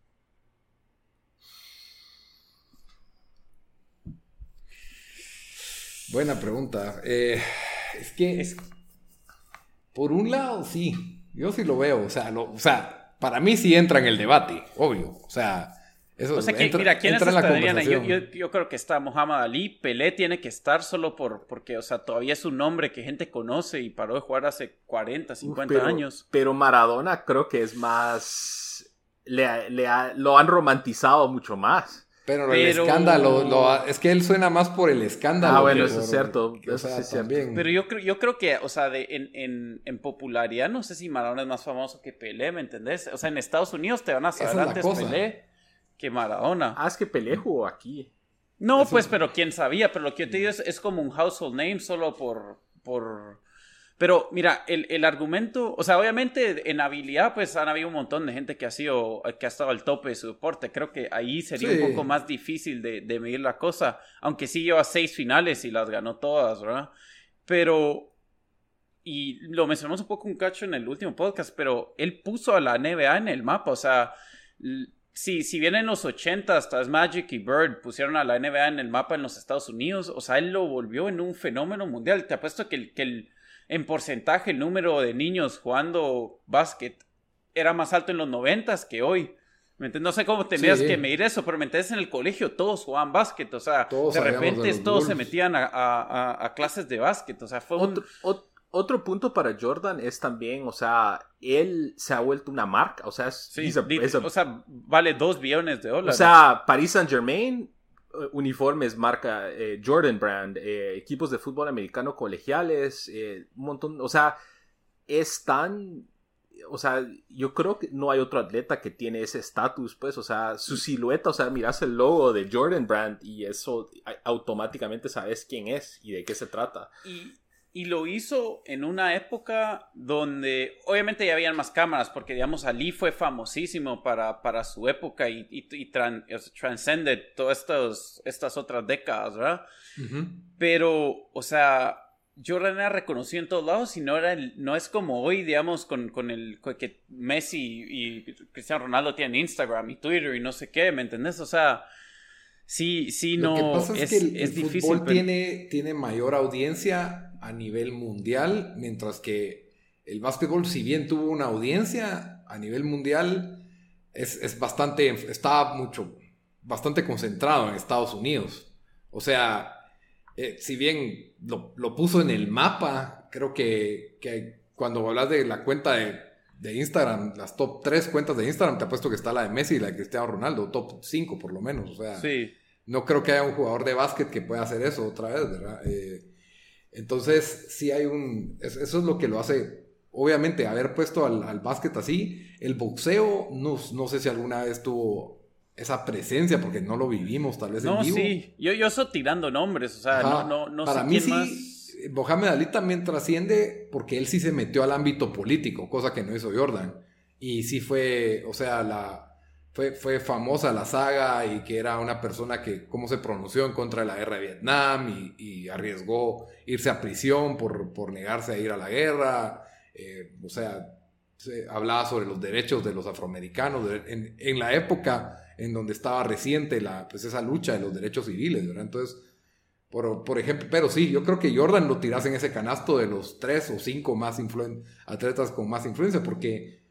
Buena pregunta. Eh, es que, es, por un lado, sí, yo sí lo veo. O sea, o sea, para mí sí entra en el debate, obvio. O sea, eso o sea que, mira, ¿quiénes estarían? Yo, yo, yo, creo que está Muhammad Ali. Pelé tiene que estar solo por, porque, o sea, todavía es un nombre que gente conoce y paró de jugar hace 40, 50 años. Pero Maradona creo que es más. Le, le lo han romantizado mucho más. Pero, el escándalo, es que él suena más por el escándalo. Ah, bueno, eso es cierto. Eso sí También. Pero yo creo, yo creo que, o sea, de, en, en, en, popularidad, no sé si Maradona es más famoso que Pelé, ¿me entendés? O sea, en Estados Unidos te van a saber antes Pelé que Maradona. Ah, es que Pelé jugó aquí. No, pues, pero quién sabía. Pero lo que yo te digo es, es como un household name solo por, por pero mira, el, el, argumento, o sea, obviamente en habilidad, pues han habido un montón de gente que ha sido, que ha estado al tope de su deporte. Creo que ahí sería un poco más difícil de, de, medir la cosa, aunque sí lleva seis finales y las ganó todas, ¿verdad? Pero, y lo mencionamos un poco un cacho en el último podcast, pero él puso a la NBA en el mapa, o sea, si, si bien en los 80 hasta Magic y Bird pusieron a la NBA en el mapa en los Estados Unidos, o sea, él lo volvió en un fenómeno mundial. Te apuesto que que el en porcentaje el número de niños jugando básquet era más alto en los noventas que hoy. ¿Me No sé cómo tenías que medir eso, pero me entiendes, en el colegio todos jugaban básquet, o sea, de repente todos se metían a, clases de básquet, o sea, fue otro, otro, punto para Jordan es también, o sea, él se ha vuelto una marca, o sea, o sea, vale dos billones de dólares. O sea, Paris Saint Germain uniformes marca eh, Jordan Brand, eh, equipos de fútbol americano colegiales, eh, un montón, o sea, es tan, o sea, yo creo que no hay otro atleta que tiene ese estatus, pues, o sea, su silueta, o sea, miras el logo de Jordan Brand y eso automáticamente sabes quién es y de qué se trata. Y y lo hizo en una época donde obviamente ya habían más cámaras, porque digamos Ali fue famosísimo para, para su época y, y, transcende todas estas, estas otras décadas, ¿verdad? Pero, o sea, Jordan era reconocido en todos lados y no, era no es como hoy, digamos, con, con el que Messi y Cristiano Ronaldo tienen Instagram y Twitter y no sé qué, ¿me entendés? O sea, sí, sí, no. Lo que pasa es, que el, difícil, fútbol tiene, tiene mayor audiencia a nivel mundial, mientras que el básquetbol, si bien tuvo una audiencia a nivel mundial, es, bastante, está mucho, bastante concentrado en Estados Unidos. O sea, eh, si bien lo, puso en el mapa, creo que, cuando hablas de la cuenta de, de, Instagram, las top 3 cuentas de Instagram, te apuesto que está la de Messi y la de Cristiano Ronaldo, top 5 por lo menos. O sea, sí. no creo que haya un jugador de básquet que pueda hacer eso otra vez, ¿verdad? Eh, entonces, sí hay un... Eso es lo que lo hace, obviamente, haber puesto al, al básquet así. El boxeo, no, no, sé si alguna vez tuvo esa presencia, porque no lo vivimos tal vez no, en vivo. sí, yo, yo estoy tirando nombres, o sea, no, no, no Para mí sí, Mohamed Ali también trasciende porque él sí se metió al ámbito político, cosa que no hizo Jordan. Y sí fue, o sea, la fue, famosa la saga y que era una persona que, cómo se pronunció en contra de la guerra de Vietnam y, arriesgó irse a prisión por, por, negarse a ir a la guerra. Eh, o sea, se hablaba sobre los derechos de los afroamericanos en, la época en donde estaba reciente la, pues esa lucha de los derechos civiles, ¿verdad? Entonces, por, por, ejemplo, pero sí, yo creo que Jordan lo tiras en ese canasto de los tres o cinco más atletas con más influencia, porque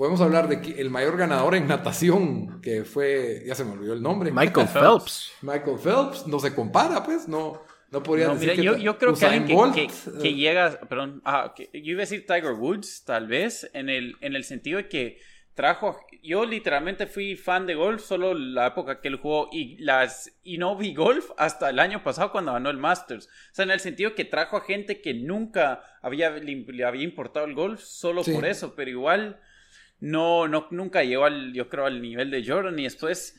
podemos hablar de el mayor ganador en natación, que fue, ya se me olvidó el nombre. Michael Phelps. Michael Phelps, no se compara, pues, no, no podría decir que yo, creo que alguien que, que, llega, perdón, yo iba a decir Tiger Woods, tal vez, en el, en el sentido de que trajo, yo literalmente fui fan de golf solo la época que él jugó y las y no vi golf hasta el año pasado cuando ganó el Masters. O sea, en el sentido que trajo a gente que nunca había, le, había importado el golf solo por eso, pero igual no, no, nunca llegó al, yo creo, al nivel de Jordan y después,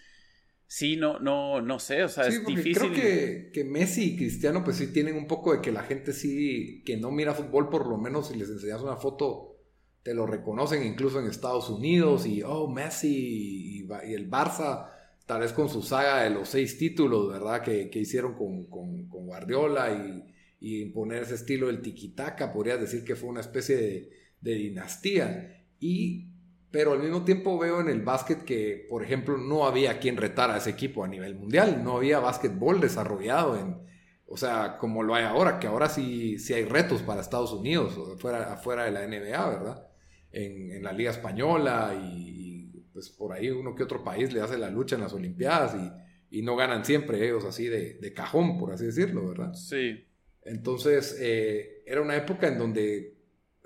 sí, no, no, no sé, o sea, es difícil. Creo que, que, Messi y Cristiano, pues sí tienen un poco de que la gente sí, que no mira fútbol, por lo menos si les enseñas una foto, te lo reconocen incluso en Estados Unidos y, oh, Messi y, el Barça, tal vez con su saga de los seis títulos, ¿verdad? Que, que hicieron con, con, con Guardiola y, y, imponer ese estilo del tiquitaca, podrías decir que fue una especie de, de dinastía. Y pero al mismo tiempo veo en el básquet que, por ejemplo, no había quien retara a ese equipo a nivel mundial, no había básquetbol desarrollado en, o sea, como lo hay ahora, que ahora sí, sí hay retos para Estados Unidos, afuera, afuera de la NBA, ¿verdad? En, la Liga Española y, pues por ahí uno que otro país le hace la lucha en las Olimpiadas y, y no ganan siempre ellos así de, de, cajón, por así decirlo, ¿verdad? Sí. Entonces, eh, era una época en donde,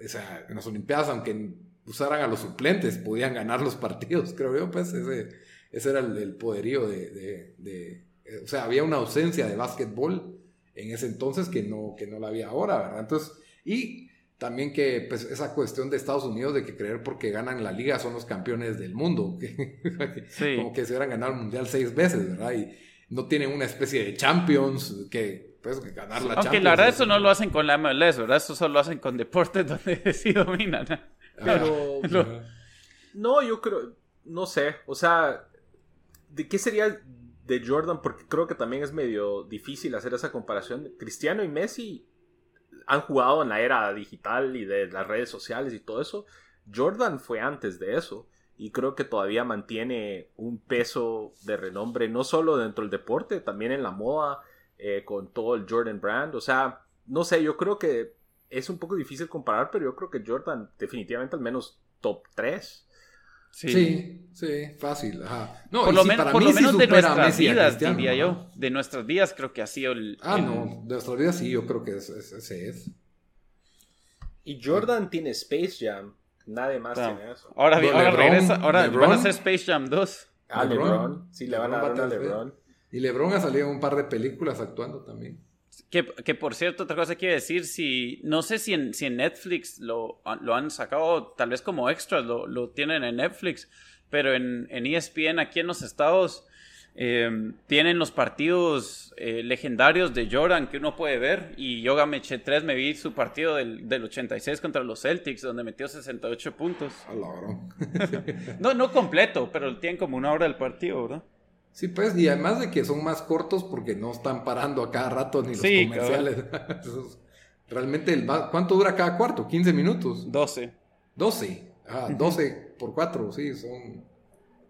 o sea, en las Olimpiadas, aunque usaran a los suplentes, podían ganar los partidos, creo yo, pues ese, ese era el, poderío de, de, eh, o sea, había una ausencia de básquetbol en ese entonces que no, que no la había ahora, ¿verdad? Entonces, y también que pues, esa cuestión de Estados Unidos de que creer porque ganan la liga son los campeones del mundo, como que se hubieran ganado el mundial seis veces, ¿verdad? Y no tienen una especie de champions que pues que ganar la Aunque la verdad eso no lo hacen con la MLS, ¿verdad? Eso solo lo hacen con deportes donde sí dominan. Pero. no, yo creo. No sé. O sea, ¿de qué sería de Jordan? Porque creo que también es medio difícil hacer esa comparación. Cristiano y Messi han jugado en la era digital y de las redes sociales y todo eso. Jordan fue antes de eso. Y creo que todavía mantiene un peso de renombre, no solo dentro del deporte, también en la moda, eh, con todo el Jordan Brand. O sea, no sé, yo creo que es un poco difícil comparar, pero yo creo que Jordan definitivamente al menos top 3. Sí, sí, fácil. No, por lo, menos de nuestras vidas, diría yo. De nuestras vidas creo que ha sido el... Ah, no, de nuestras vidas sí, yo creo que ese es, Y Jordan tiene Space Jam. Nadie más tiene eso. Ahora, ahora regresa, ahora van a hacer Space Jam 2. Ah, LeBron. Sí, le van a dar a LeBron. Y LeBron ha salido en un par de películas actuando también. Que, que, por cierto, otra cosa quiero decir, si, no sé si en, si en Netflix lo, lo han sacado, tal vez como extra, lo, lo tienen en Netflix, pero en, en ESPN aquí en los estados eh, tienen los partidos eh, legendarios de Jordan que uno puede ver y Yoga me eché 3, me vi su partido del, del 86 contra los Celtics donde metió 68 puntos. no, no completo, pero tienen como una hora del partido, ¿verdad? Sí, pues, y además de que son más cortos porque no están parando a cada rato ni los comerciales. realmente, el, ¿cuánto dura cada cuarto? ¿15 minutos? 12. 12. Ah, 12 por 4, sí, son.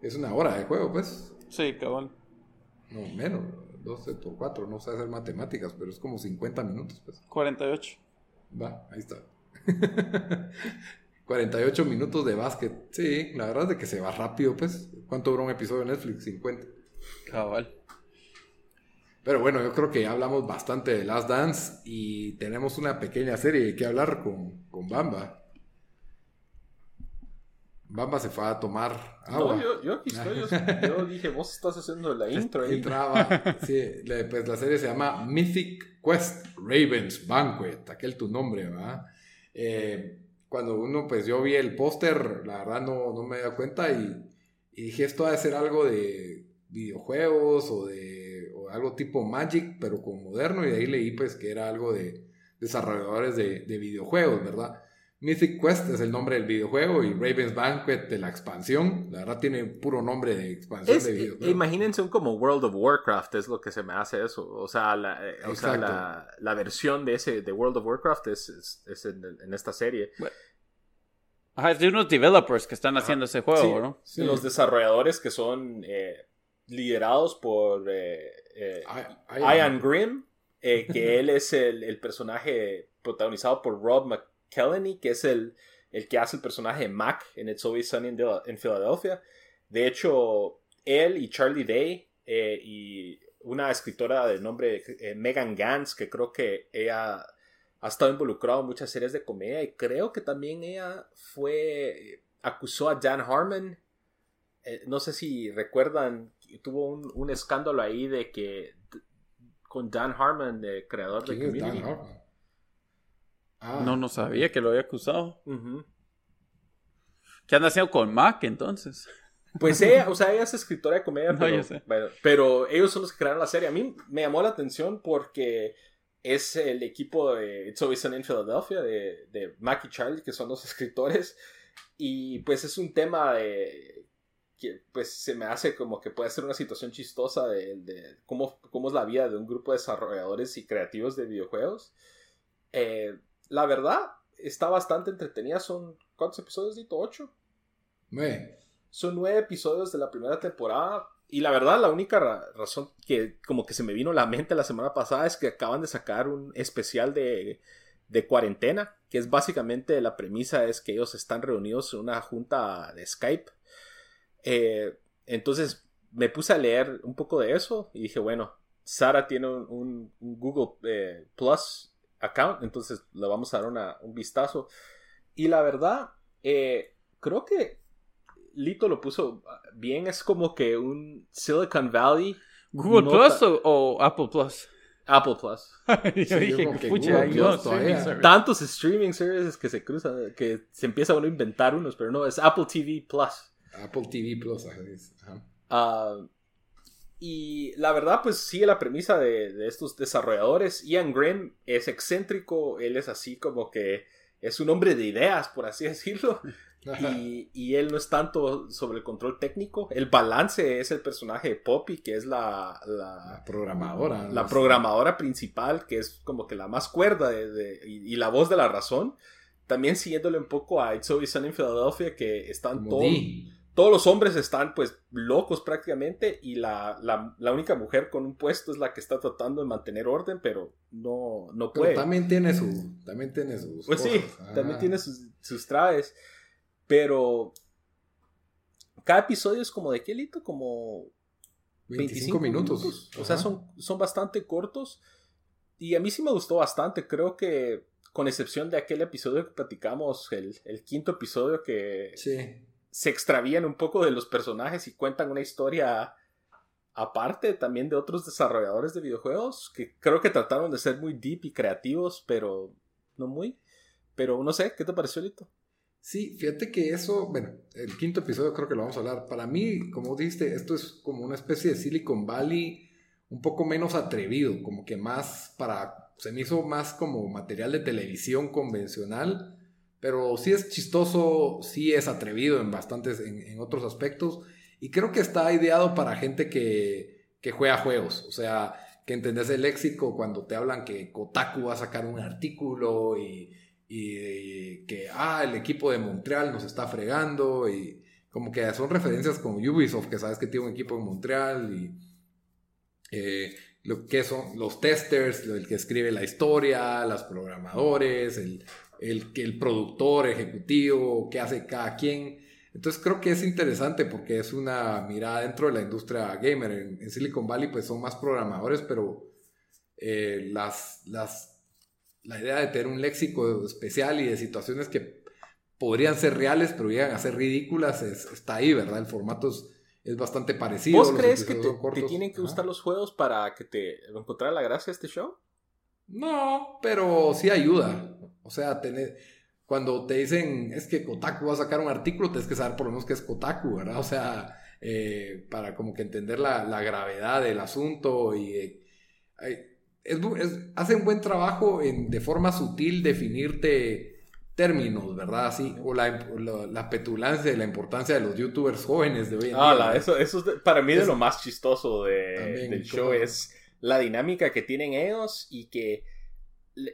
Es una hora de juego, pues. Sí, cabrón. No, menos. 12 por 4, no sé hacer matemáticas, pero es como 50 minutos, pues. 48. Va, ahí está. 48 minutos de básquet. Sí, la verdad es de que se va rápido, pues. ¿Cuánto dura un episodio de Netflix? 50. Cabal. Pero bueno, yo creo que ya hablamos bastante de Last Dance y tenemos una pequeña serie que hablar con, con Bamba. Bamba se fue a tomar agua. No, yo, yo aquí estoy. Yo, dije, vos estás haciendo la intro ahí. Entraba. sí, pues la serie se llama Mythic Quest Ravens Banquet. Aquel tu nombre, ¿verdad? Eh, cuando uno, pues yo vi el póster, la verdad no, no me di cuenta y, y dije, esto ha de ser algo de videojuegos o de o algo tipo Magic, pero con moderno, y de ahí leí pues que era algo de desarrolladores de, de, videojuegos, ¿verdad? Mythic Quest es el nombre del videojuego y Raven's Banquet de la expansión. La verdad tiene puro nombre de expansión de videojuego. Imagínense un como World of Warcraft es lo que se me hace eso. O sea, la, eh, o sea, la, la, versión de ese de World of Warcraft es, es, en, esta serie. Ajá, es de unos developers que están haciendo ese juego, ¿no? Sí. Los desarrolladores que son eh, liderados por eh, eh, Ian Grimm, eh, que él es el, personaje protagonizado por Rob McKellany, que es el, el que hace el personaje de Mac en It's Always Sunny in, en Philadelphia. De hecho, él y Charlie Day y una escritora de nombre Megan Gantz, que creo que ella ha estado involucrado en muchas series de comedia y creo que también ella fue acusó a Dan Harmon no sé si recuerdan tuvo un, escándalo ahí de que con Dan Harmon, el creador de Community. Ah. No, no sabía que lo había acusado. ¿Qué anda haciendo con Mac entonces? Pues ella, o sea, ella es escritora de comedia, pero, pero, ellos son los que crearon la serie. A mí me llamó la atención porque es el equipo de It's Always Sunny in Philadelphia, de, de Mac y Charlie, que son los escritores. Y pues es un tema de que pues se me hace como que puede ser una situación chistosa de, de cómo, cómo, es la vida de un grupo de desarrolladores y creativos de videojuegos. Eh, la verdad, está bastante entretenida. Son, ¿cuántos episodios, Dito? ¿Ocho? Nueve. Son nueve episodios de la primera temporada. Y la verdad, la única razón que como que se me vino a la mente la semana pasada es que acaban de sacar un especial de, de cuarentena, que es básicamente la premisa es que ellos están reunidos en una junta de Skype. Eh, entonces me puse a leer un poco de eso y dije, bueno, Sara tiene un, Google eh, Plus account, entonces le vamos a dar un vistazo. Y la verdad, eh, creo que Lito lo puso bien, es como que un Silicon Valley. ¿Google Plus o, Apple Plus? Apple Plus. Yo dije, que Tantos streaming services que se cruzan, que se empieza uno a inventar unos, pero no, es Apple TV Plus. Apple TV Plus, ah, y la verdad, pues sigue la premisa de, de, estos desarrolladores. Ian Grimm es excéntrico, él es así como que es un hombre de ideas, por así decirlo. Y, él no es tanto sobre el control técnico. El balance es el personaje de Poppy, que es la, la, programadora. La programadora principal, que es como que la más cuerda de, y, la voz de la razón. También siguiéndole un poco a It's Always Sunny in Philadelphia, que están todos, todos los hombres están pues locos prácticamente y la, la, única mujer con un puesto es la que está tratando de mantener orden, pero no, no puede. también tiene su... También tiene sus... Pues sí, también tiene sus, sus traves. Pero cada episodio es como de qué lito, como 25, minutos. O sea, son, son bastante cortos. Y a mí sí me gustó bastante. Creo que, con excepción de aquel episodio que platicamos, el, quinto episodio que se extravían un poco de los personajes y cuentan una historia aparte también de otros desarrolladores de videojuegos que creo que trataron de ser muy deep y creativos, pero no muy. Pero no sé, ¿qué te pareció, Lito? Sí, fíjate que eso, bueno, el quinto episodio creo que lo vamos a hablar. Para mí, como dijiste, esto es como una especie de Silicon Valley un poco menos atrevido, como que más para, se me hizo más como material de televisión convencional, pero sí es chistoso, sí es atrevido en bastantes, en, otros aspectos, y creo que está ideado para gente que, que juega juegos, o sea, que entendés el léxico cuando te hablan que Kotaku va a sacar un artículo y y, que, ah, el equipo de Montreal nos está fregando. Y como que son referencias como Ubisoft, que sabes que tiene un equipo en Montreal y eh, lo que son los testers, el que escribe la historia, los programadores, el, el, el productor ejecutivo, qué hace cada quien. Entonces creo que es interesante porque es una mirada dentro de la industria gamer. En, Silicon Valley pues son más programadores, pero eh, las, las la idea de tener un léxico especial y de situaciones que podrían ser reales, pero llegan a ser ridículas, está ahí, ¿verdad? El formato es, bastante parecido. ¿Vos crees que te, tienen que gustar los juegos para que te encontrar la gracia este show? No, pero sí ayuda. O sea, tener, cuando te dicen es que Kotaku va a sacar un artículo, tienes que saber por lo menos qué es Kotaku, ¿verdad? O sea, eh, para como que entender la, gravedad del asunto y es, hace un buen trabajo en de forma sutil definirte términos, ¿verdad? Así, o la, la, petulancia y la importancia de los youtubers jóvenes de hoy en ah, eso, eso es para mí de lo más chistoso de, del show es la dinámica que tienen ellos y que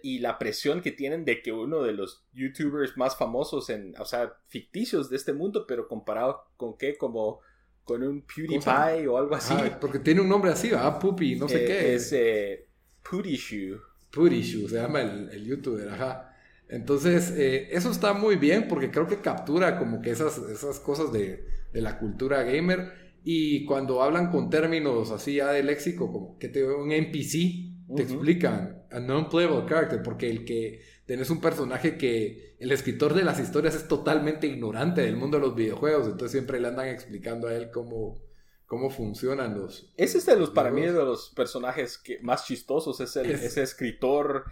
y la presión que tienen de que uno de los youtubers más famosos en, o sea, ficticios de este mundo, pero comparado con qué, como con un PewDiePie o algo así. Ah, porque tiene un nombre así, ¿verdad? Puppy, no sé eh, qué. Es eh. Shoe, se llama el, youtuber, ajá. Entonces, eh, eso está muy bien porque creo que captura como que esas, esas cosas de, la cultura gamer. Y cuando hablan con términos así ya de léxico, como que te un NPC, te explican a non-playable character, porque el que tenés un personaje que el escritor de las historias es totalmente ignorante del mundo de los videojuegos, entonces siempre le andan explicando a él cómo, cómo funcionan los... Ese es de los, para mí, de los personajes que, más chistosos, es el, ese escritor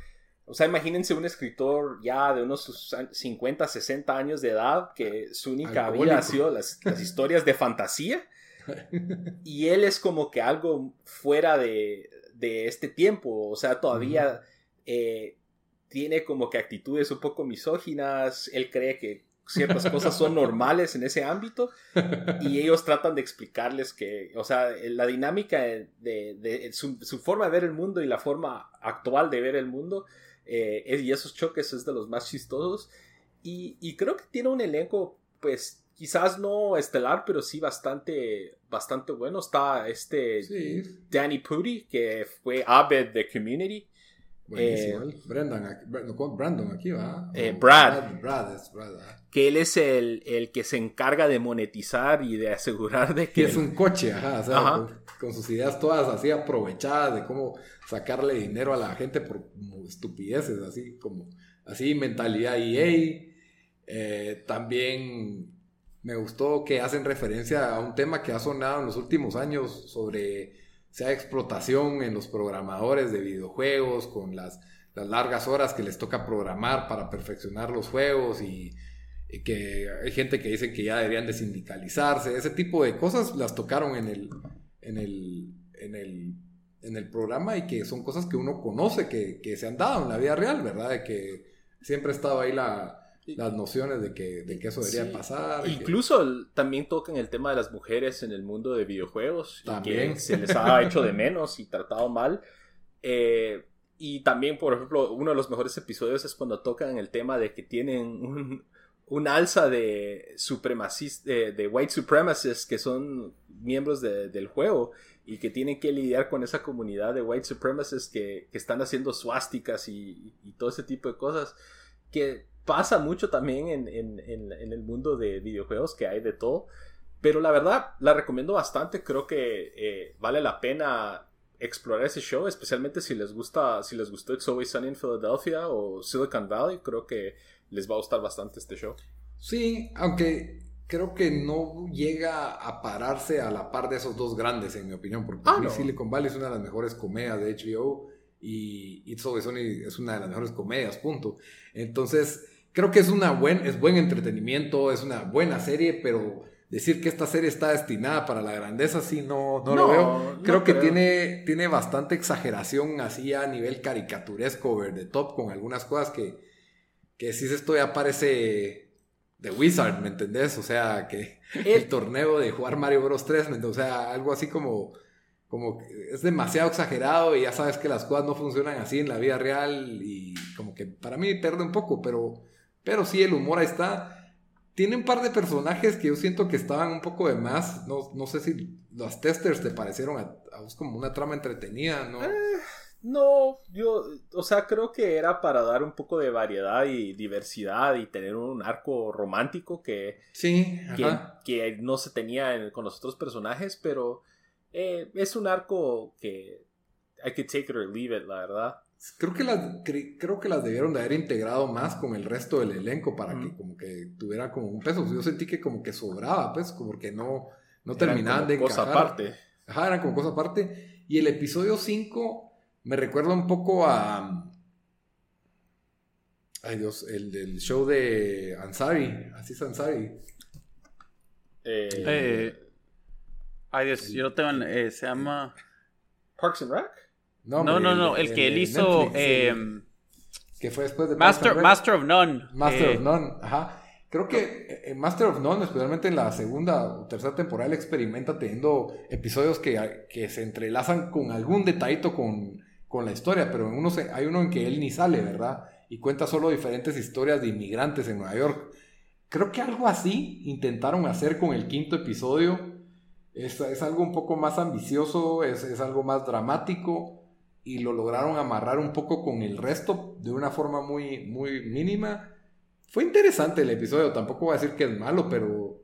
o sea, imagínense un escritor ya de unos 50, 60 años de edad que su única vida ha sido las, historias de fantasía. Y él es como que algo fuera de, este tiempo. O sea, todavía eh, tiene como que actitudes un poco misóginas. Él cree que ciertas cosas son normales en ese ámbito y ellos tratan de explicarles que, o sea, la dinámica de, su, su, forma de ver el mundo y la forma actual de ver el mundo eh, y esos choques es de los más chistosos. Y, creo que tiene un elenco, pues, quizás no estelar, pero sí bastante, bastante bueno. Está este Danny Pudi, que fue Abed de Community. Buenísimo. Eh, Brandon, aquí va. Eh, Brad. Brad, es Brad. Que él es el, el, que se encarga de monetizar y de asegurar de que... es un coche, ajá. Con, sus ideas todas así aprovechadas de cómo sacarle dinero a la gente por estupideces, así como... Así, mentalidad EA. Eh, también me gustó que hacen referencia a un tema que ha sonado en los últimos años sobre sea explotación en los programadores de videojuegos, con las, largas horas que les toca programar para perfeccionar los juegos y, que hay gente que dice que ya deberían de sindicalizarse, ese tipo de cosas las tocaron en el, en el, en el, en el programa y que son cosas que uno conoce, que, que se han dado en la vida real, ¿verdad? De que siempre ha estado ahí la, las nociones de que, de que eso debería pasar. Incluso también tocan el tema de las mujeres en el mundo de videojuegos. También. que se les ha hecho de menos y tratado mal. Eh, y también, por ejemplo, uno de los mejores episodios es cuando tocan el tema de que tienen un, alza de supremacistas, de, white supremacists que son miembros del juego y que tienen que lidiar con esa comunidad de white supremacists que, que están haciendo suásticas y, y, todo ese tipo de cosas. Que pasa mucho también en, el mundo de videojuegos que hay de todo. Pero la verdad, la recomiendo bastante. Creo que eh, vale la pena explorar ese show, especialmente si les gusta, si les gustó It's Always Sunny in Philadelphia o Silicon Valley. Creo que les va a gustar bastante este show. Sí, aunque creo que no llega a pararse a la par de esos dos grandes, en mi opinión, porque ah, Silicon Valley es una de las mejores comedias de HBO y It's Always Sunny es una de las mejores comedias, punto. Entonces, creo que es una buen, es buen entretenimiento, es una buena serie, pero decir que esta serie está destinada para la grandeza, sí, no, no, lo veo. Creo que Tiene, tiene bastante exageración así a nivel caricaturesco, over the top, con algunas cosas que, que si esto ya parece de Wizard, ¿me entendés? O sea, que el, torneo de jugar Mario Bros 3, o sea, algo así como como es demasiado exagerado y ya sabes que las cosas no funcionan así en la vida real y como que para mí pierde un poco, pero pero sí, el humor ahí está. Tiene un par de personajes que yo siento que estaban un poco de más. No, no sé si los testers te parecieron a, vos como una trama entretenida, ¿no? Eh, no, yo, o sea, creo que era para dar un poco de variedad y diversidad y tener un arco romántico que, sí, que, no se tenía con los otros personajes, pero eh, es un arco que I could take it or leave it, la verdad. Creo que, las, creo que las debieron de haber integrado más con el resto del elenco para que como que tuviera como un peso. Yo sentí que como que sobraba, pues, como que no, no terminaban de encajar. cosa aparte. Ajá, eran como cosa aparte. Y el episodio 5 me recuerda un poco a... Ay Dios, el del show de Ansari. Así es Ansari. Eh, eh, ay Dios, yo lo tengo eh, se llama... Parks and Rec. No, no, no, el, que él hizo. Eh, que fue después de Master, Master of None. Master of eh, None, ajá. Creo que en Master of None, especialmente en la segunda o tercera temporada, él experimenta teniendo episodios que, que se entrelazan con algún detallito con, con la historia, pero en uno hay uno en que él ni sale, ¿verdad? Y cuenta solo diferentes historias de inmigrantes en Nueva York. Creo que algo así intentaron hacer con el quinto episodio. Es, es algo un poco más ambicioso, es, es algo más dramático y lo lograron amarrar un poco con el resto de una forma muy, muy mínima. Fue interesante el episodio, tampoco voy a decir que es malo, pero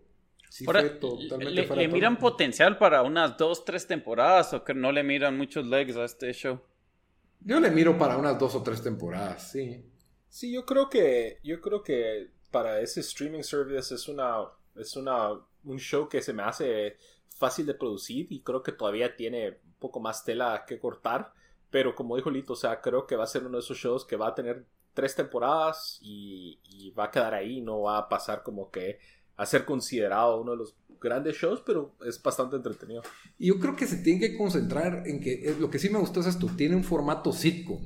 sí fue totalmente ¿Le, miran potencial para unas dos, tres temporadas o que no le miran muchos legs a este show? Yo le miro para unas dos o tres temporadas, sí. Sí, yo creo que, yo creo que para ese streaming service es una, es una, un show que se me hace fácil de producir y creo que todavía tiene un poco más tela que cortar Pero como dijo Lito, o sea, creo que va a ser uno de esos shows que va a tener tres temporadas y, va a quedar ahí, no va a pasar como que a ser considerado uno de los grandes shows, pero es bastante entretenido. Y yo creo que se tiene que concentrar en que lo que sí me gustó es esto, tiene un formato sitcom.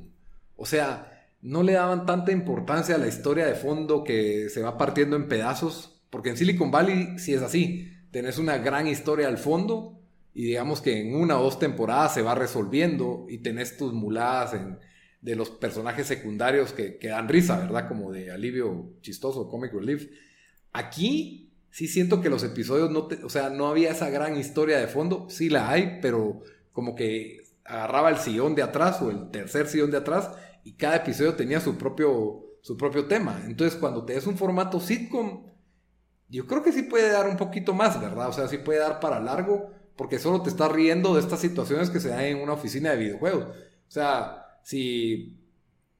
O sea, no le daban tanta importancia a la historia de fondo que se va partiendo en pedazos, porque en Silicon Valley sí es así, tenés una gran historia al fondo y digamos que en una o dos temporadas se va resolviendo y tenés tus muladas de los personajes secundarios que, dan risa, ¿verdad? Como de alivio chistoso, comic relief. Aquí sí siento que los episodios no, o sea, no había esa gran historia de fondo, sí la hay, pero como que agarraba el sillón de atrás o el tercer sillón de atrás y cada episodio tenía su propio, su propio tema. Entonces, cuando te des un formato sitcom, yo creo que sí puede dar un poquito más, ¿verdad? O sea, sí puede dar para largo, porque solo te estás riendo de estas situaciones que se dan en una oficina de videojuegos. O sea, si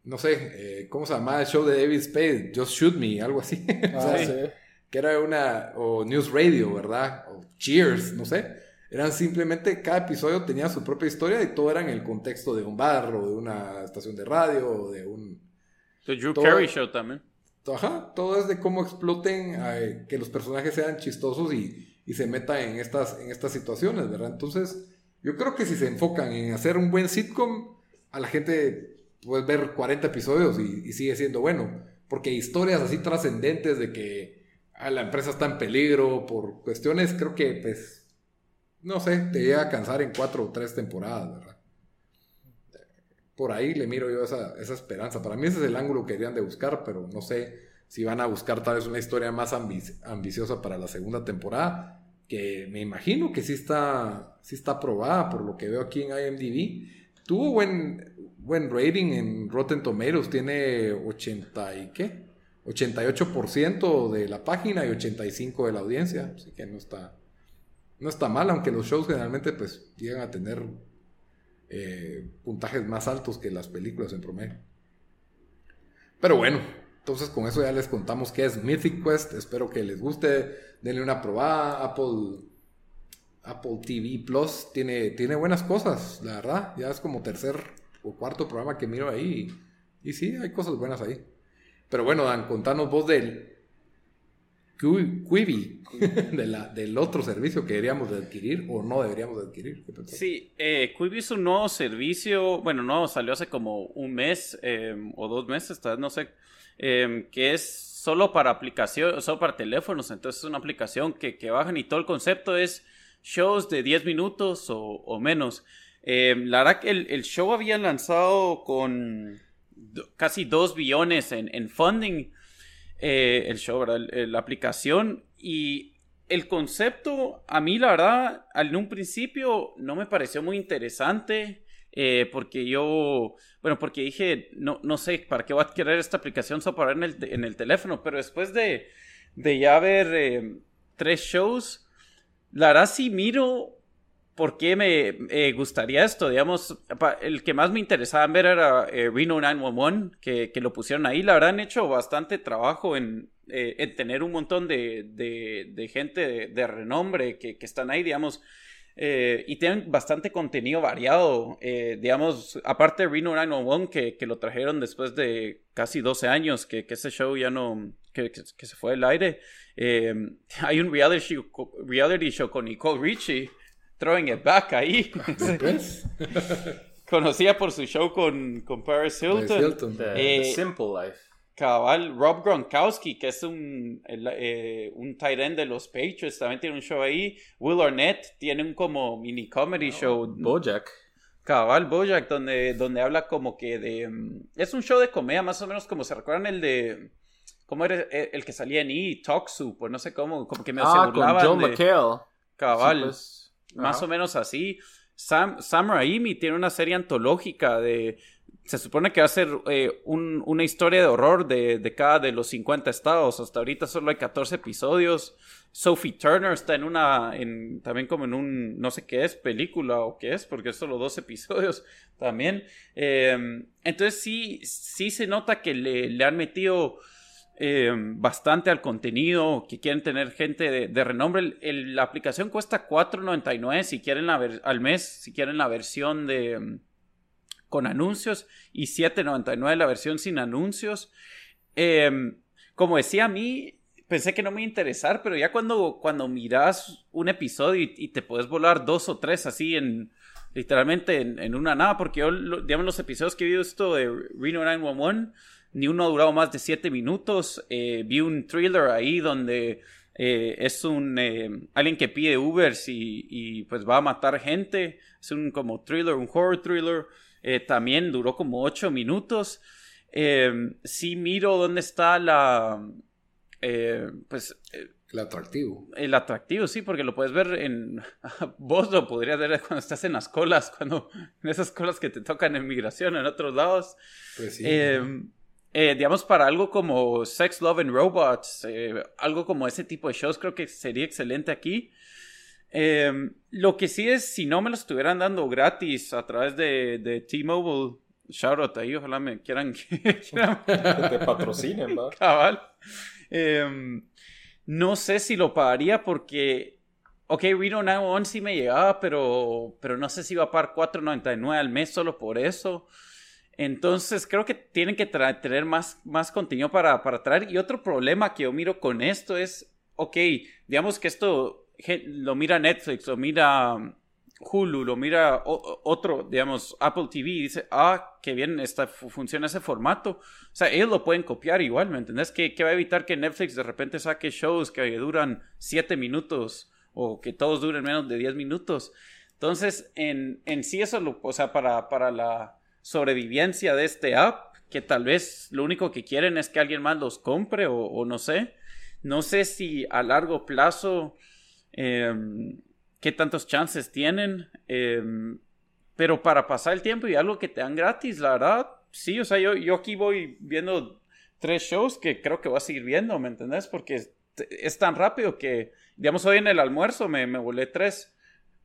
no sé, eh, ¿cómo se llama el show de David Spade? Just Shoot Me, algo así. Ah, que era una, o News Radio, ¿verdad? O Cheers, no sé. Eran simplemente, cada episodio tenía su propia historia y todo era en el contexto de un bar o de una estación de radio o de un... The Drew Carey Show también. Ajá, todo es de cómo exploten, eh, que los personajes sean chistosos y, y, se metan en estas, en estas situaciones, ¿verdad? Entonces, yo creo que si se enfocan en hacer un buen sitcom, a la gente puede ver 40 episodios y, sigue siendo bueno. Porque historias así trascendentes de que ah, la empresa está en peligro por cuestiones, creo que pues no sé, te llega a cansar en cuatro o tres temporadas, ¿verdad? Por ahí le miro yo esa, esa esperanza. Para mí ese es el ángulo que querían de buscar, pero no sé si van a buscar tal vez una historia más ambiciosa para la segunda temporada, que me imagino que sí está, sí está aprobada por lo que veo aquí en IMDb. Tuvo buen, buen rating en Rotten Tomatoes, tiene 80 y qué? 88% de la página y 85% de la audiencia, así que no está, no está mal, aunque los shows generalmente pues llegan a tener eh, puntajes más altos que las películas en promedio. Pero bueno, entonces con eso ya les contamos qué es Mythic Quest. Espero que les guste. Denle una probada. Apple, Apple TV Plus tiene, tiene buenas cosas, la verdad. Ya es como tercer o cuarto programa que miro ahí. Y, y sí, hay cosas buenas ahí. Pero bueno, Dan, contanos vos del Quibi de la, del otro servicio que deberíamos de adquirir o no deberíamos de adquirir. Sí, eh, Quibi es un nuevo servicio, bueno, no, salió hace como un mes em, o dos meses, no sé, em, que es solo para aplicación, solo para teléfonos, entonces es una aplicación que, que bajan y todo el concepto es shows de 10 minutos o, menos. Em, la verdad que el, show había lanzado con casi 2 billones en, en funding eh, el show, la aplicación. Y el concepto a mí la verdad en un principio no me pareció muy interesante eh, porque yo, bueno, porque dije, no, no sé, ¿para qué voy a querer esta aplicación solo para en en el teléfono? Pero después de, de ya ver eh, tres shows, la verdad sí miro por qué me gustaría esto. Digamos, el que más me interesaba ver era eh, Reno 911, que, que, lo pusieron ahí. La verdad hecho bastante trabajo en, eh, en tener un montón de, de, gente de, renombre que, que, están ahí, digamos. Y tienen bastante contenido variado. digamos, aparte de Reno 911, que, que lo trajeron después de casi 12 años, que, que ese show ya no... Que, que se fue del aire. hay un reality show, reality show con Nicole Richie throwing it back ahí. Conocida por su show con, con Paris Hilton. Eh, Simple Life. Cabal, Rob Gronkowski, que es un, eh, un tight end de los Patriots, también tiene un show ahí. Will Arnett tiene un como mini comedy show. Bojack. Cabal, Bojack, donde, donde habla como que de... Mm, es un show de comedia, más o menos como se recuerdan el de... ¿Cómo era el, que salía en E? Talk Soup, pues no sé cómo, como que me ah, con Joe McHale. Cabal. Pues, más o menos así. Sam, Sam Raimi tiene una serie antológica de... Se supone que va a ser eh, una historia de horror de, cada de los 50 estados. Hasta ahorita solo hay 14 episodios. Sophie Turner está en una, en, también como en un, no sé qué es, película o qué es, porque es solo dos episodios también. Em, entonces sí, sí se nota que le, han metido eh, bastante al contenido, que quieren tener gente de, renombre. la aplicación cuesta $4.99 si quieren al mes, si quieren la versión de con anuncios y 7.99 la versión sin anuncios. Em, como decía a mí, pensé que no me iba a interesar, pero ya cuando, cuando miras un episodio y, te puedes volar dos o tres así en literalmente en, una nada, porque yo, digamos, los episodios que he visto de Reno 911, ni uno ha durado más de siete minutos. Eh, vi un thriller ahí donde eh, es un eh, alguien que pide Ubers y, y, pues va a matar gente. Es un como thriller, un horror thriller. También duró como ocho minutos. sí miro dónde está la pues el atractivo. El atractivo, sí, porque lo puedes ver en. Vos lo podrías ver cuando estás en las colas, cuando. En esas colas que te tocan en migración en otros lados. Pues sí. Em, eh, digamos, para algo como Sex, Love and Robots, eh, algo como ese tipo de shows, creo que sería excelente aquí. Em, lo que sí es, si no me lo estuvieran dando gratis a través de, de T-Mobile, shout out ahí, ojalá me quieran que, te patrocinen, ¿va? Cabal. Eh, no sé si lo pagaría porque, ok, Reno 911 sí me llegaba, pero, pero no sé si iba a pagar 4.99 al mes solo por eso. Entonces creo que tienen que tener más, más contenido para, para traer. Y otro problema que yo miro con esto es, ok, digamos que esto lo mira Netflix, lo mira Hulu, lo mira otro, digamos, Apple TV y dice, ah, qué bien está, funciona ese formato. O sea, ellos lo pueden copiar igual, ¿me entendés? ¿Qué, va a evitar que Netflix de repente saque shows que duran 7 minutos o que todos duren menos de 10 minutos? Entonces, en, en sí eso, lo, o sea, para, para la sobrevivencia de este app, que tal vez lo único que quieren es que alguien más los compre o, o no sé. No sé si a largo plazo... Eh, qué tantos chances tienen. Em, pero para pasar el tiempo y algo que te dan gratis, la verdad, sí, o sea, yo, yo aquí voy viendo tres shows que creo que voy a seguir viendo, ¿me entendés? Porque es, tan rápido que, digamos, hoy en el almuerzo me, me volé tres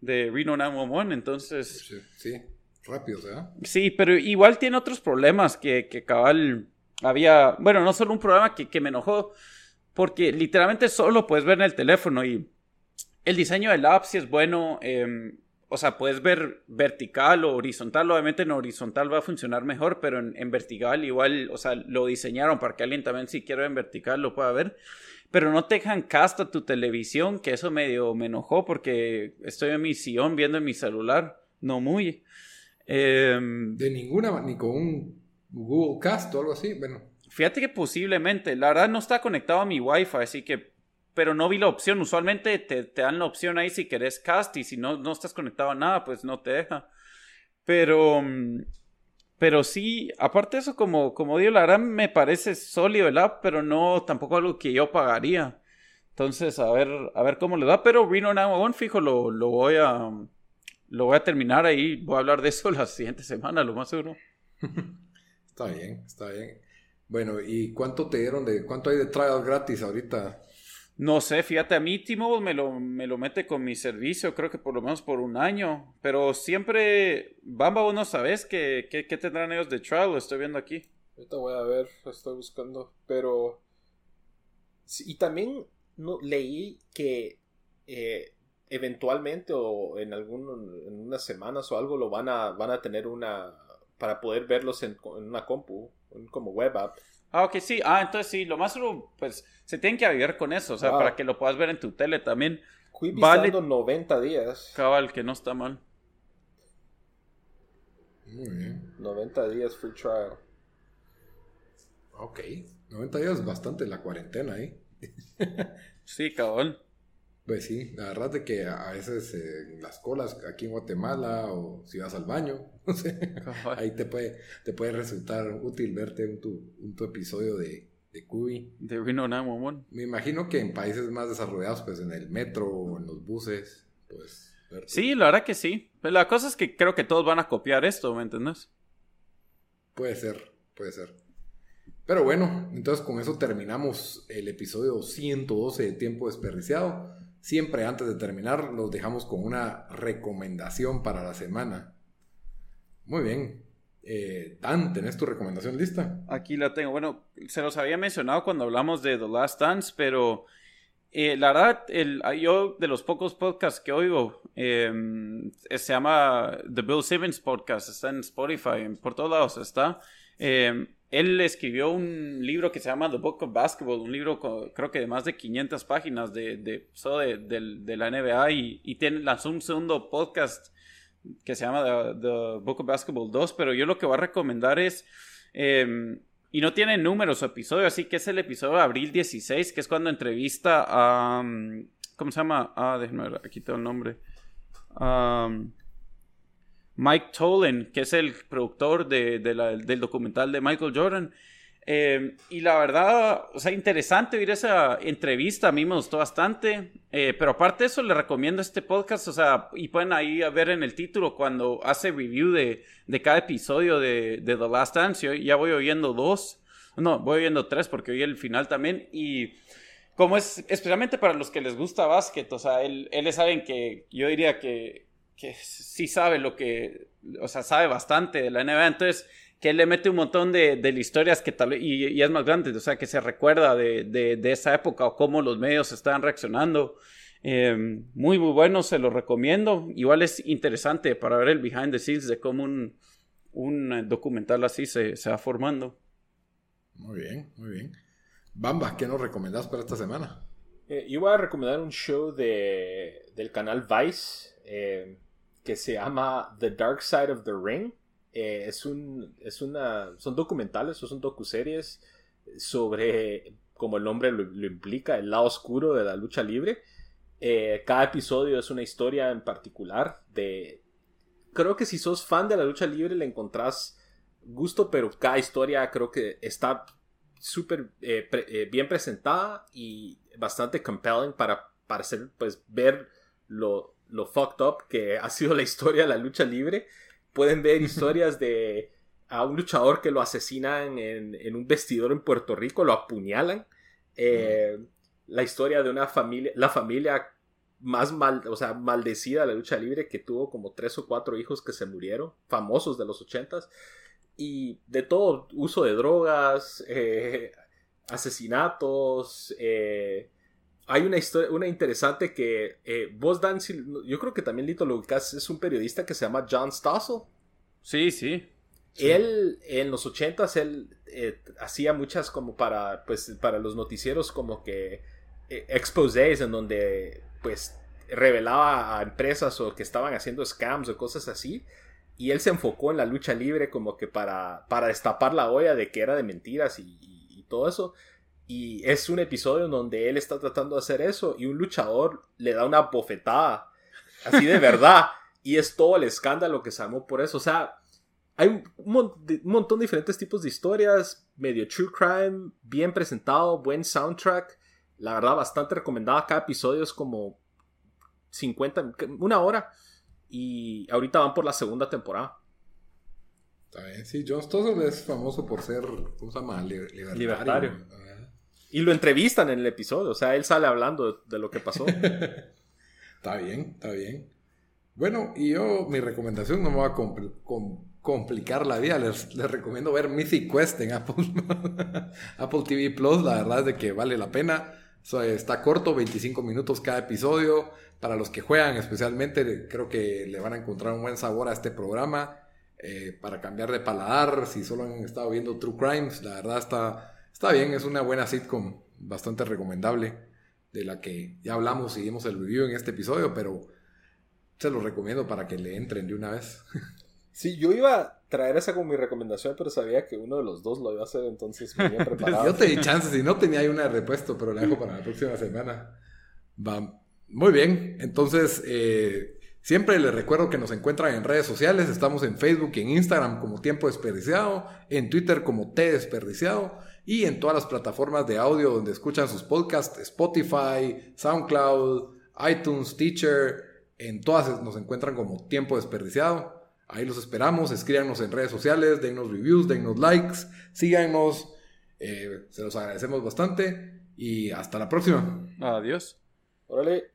de Reno 911, entonces... Sí, sí, rápido, ¿verdad? Sí, pero igual tiene otros problemas que, que cabal había, bueno, no solo un problema que, que me enojó, porque literalmente solo puedes ver en el teléfono y el diseño del app sí es bueno. Em, o sea, puedes ver vertical o horizontal. Obviamente en horizontal va a funcionar mejor, pero en, vertical igual, o sea, lo diseñaron para que alguien también si quiere en vertical lo pueda ver. Pero no te dejan cast a tu televisión, que eso medio me enojó porque estoy en mi sillón viendo en mi celular. No muy. Em, de ninguna, ni con un Google Cast o algo así. Bueno. Fíjate que posiblemente. La verdad no está conectado a mi Wi-Fi, así que pero no vi la opción. Usualmente te, te, dan la opción ahí si querés cast y si no, no estás conectado a nada, pues no te deja. Pero, mm, pero sí, aparte de eso, como, como digo, la verdad me parece sólido el app, pero no tampoco algo que yo pagaría. Entonces, a ver, a ver cómo le da. Pero Reno 911, fijo, lo, lo voy a lo voy a terminar ahí. Voy a hablar de eso la siguiente semana, lo más seguro. está bien, está bien. Bueno, ¿y cuánto te dieron de, cuánto hay de trial gratis ahorita? No sé, fíjate, a mí T-Mobile me lo, me lo mete con mi servicio, creo que por lo menos por un año. Pero siempre, Bamba, vos no sabes qué, qué, tendrán ellos de trial, lo estoy viendo aquí. Ahorita voy a ver, estoy buscando. Pero. y también no, leí que eh, eventualmente o en, algún, en unas semanas o algo lo van a, van a tener una. para poder verlos en una compu, como web app. Ah, ok, sí. Ah, entonces sí, lo más pues se tienen que avivar con eso, o sea, para que lo puedas ver en tu tele también. Quibi vale 90 días. Cabal, que no está mal. Muy bien. 90 días free trial. Ok, 90 días es bastante la cuarentena ahí. sí, cabal. Pues sí, la verdad es que a veces en las colas aquí en Guatemala o si vas al baño, no sé, ahí te puede, te puede resultar útil verte un tu, un tu episodio de, de Cubi. De Reno 911. Me imagino que en países más desarrollados, pues en el metro o en los buses, pues... Sí, la verdad que sí. Pero la cosa es que creo que todos van a copiar esto, ¿me entiendes? Puede ser, puede ser. Pero bueno, entonces con eso terminamos el episodio 112 de Tiempo Desperdiciado. Siempre antes de terminar, los dejamos con una recomendación para la semana. Muy bien. Eh, Dan, ¿tenés tu recomendación lista? Aquí la tengo. Bueno, se los había mencionado cuando hablamos de The Last Dance, pero Eh, la verdad, el, yo de los pocos podcasts que oigo, em, se llama The Bill Simmons Podcast, está en Spotify, por todos lados está. Em, él escribió un libro que se llama The Book of Basketball, un libro creo que de más de 500 páginas de, de, de, la NBA y, tiene, lanzó un segundo podcast que se llama The, Book of Basketball 2, pero yo lo que voy a recomendar es, em, y no tiene números o episodios, así que es el episodio de abril 16, que es cuando entrevista a, mm, ¿cómo se llama? Ah, déjenme ver, aquí tengo el nombre. Mike Tolan, que es el productor del documental de Michael Jordan. Eh, y la verdad, o sea, interesante oír esa entrevista, a mí me gustó bastante, eh, pero aparte de eso le recomiendo este podcast, o sea, y pueden ahí ver en el título cuando hace review de, cada episodio de, The Last Dance, yo ya voy oyendo dos, no, voy oyendo tres porque oí el final también, y como es especialmente para los que les gusta básquet, o sea, él, él es que yo diría que, que sí sabe lo que, o sea, sabe bastante de la NBA, entonces que él le mete un montón de, de historias que tal y, y, es más grande, o sea, que se recuerda de, de, esa época o cómo los medios estaban reaccionando. Em, muy, muy bueno, se lo recomiendo. Igual es interesante para ver el behind the scenes de cómo un, un documental así se, se va formando. Muy bien, muy bien. Bamba, ¿qué nos recomendás para esta semana? Eh, yo voy a recomendar un show de, del canal Vice eh, que se llama The Dark Side of the Ring. Eh, es un, es una, son documentales o son docuseries sobre, como el nombre lo, implica, el lado oscuro de la lucha libre. Eh, cada episodio es una historia en particular de... Creo que si sos fan de la lucha libre le encontrás gusto, pero cada historia creo que está súper eh, bien presentada y bastante compelling para, para hacer, pues, ver lo, lo fucked up que ha sido la historia de la lucha libre pueden ver historias de a un luchador que lo asesinan en, un vestidor en Puerto Rico, lo apuñalan. Eh, la historia de una familia, la familia más mal, o sea, maldecida de la lucha libre que tuvo como tres o cuatro hijos que se murieron, famosos de los ochentas, y de todo, uso de drogas, eh, asesinatos, eh, hay una historia, una interesante que eh, vos, Dan, yo creo que también Lito lo es un periodista que se llama John Stossel. Sí, sí. Él, en los ochentas, él eh, hacía muchas como para, pues, para los noticieros como que eh, exposés en donde, pues, revelaba a empresas o que estaban haciendo scams o cosas así. Y él se enfocó en la lucha libre como que para, para destapar la olla de que era de mentiras y todo eso. Y es un episodio en donde él está tratando de hacer eso y un luchador le da una bofetada. Así de verdad. y es todo el escándalo que se armó por eso. O sea, hay un, montón de diferentes tipos de historias. Medio true crime, bien presentado, buen soundtrack. La verdad, bastante recomendada. Cada episodio es como 50, una hora. Y ahorita van por la segunda temporada. Está bien, sí, John Stossel es famoso por ser, ¿cómo se llama? libertario. Y lo entrevistan en el episodio, o sea, él sale hablando de, lo que pasó. está bien, está bien. Bueno, y yo, mi recomendación no me va a complicar la vida. Les, recomiendo ver Mythic Quest en Apple, Apple TV Plus. La verdad es de que vale la pena. está corto, 25 minutos cada episodio. Para los que juegan especialmente, creo que le van a encontrar un buen sabor a este programa. Eh, para cambiar de paladar, si solo han estado viendo True Crimes, la verdad está Está bien, es una buena sitcom, bastante recomendable, de la que ya hablamos y dimos el review en este episodio, pero se lo recomiendo para que le entren de una vez. Sí, yo iba a traer esa como mi recomendación, pero sabía que uno de los dos lo iba a hacer, entonces me había preparado. yo te di chances y no tenía una de repuesto, pero la dejo para la próxima semana. Va. Muy bien, entonces eh, siempre les recuerdo que nos encuentran en redes sociales, estamos en Facebook y en Instagram como Tiempo Desperdiciado, en Twitter como T Desperdiciado y en todas las plataformas de audio donde escuchan sus podcasts, Spotify, SoundCloud, iTunes, Teacher, en todas nos encuentran como tiempo desperdiciado. Ahí los esperamos, escríbanos en redes sociales, dennos reviews, dennos likes, síganos, eh, se los agradecemos bastante y hasta la próxima. Adiós. Órale.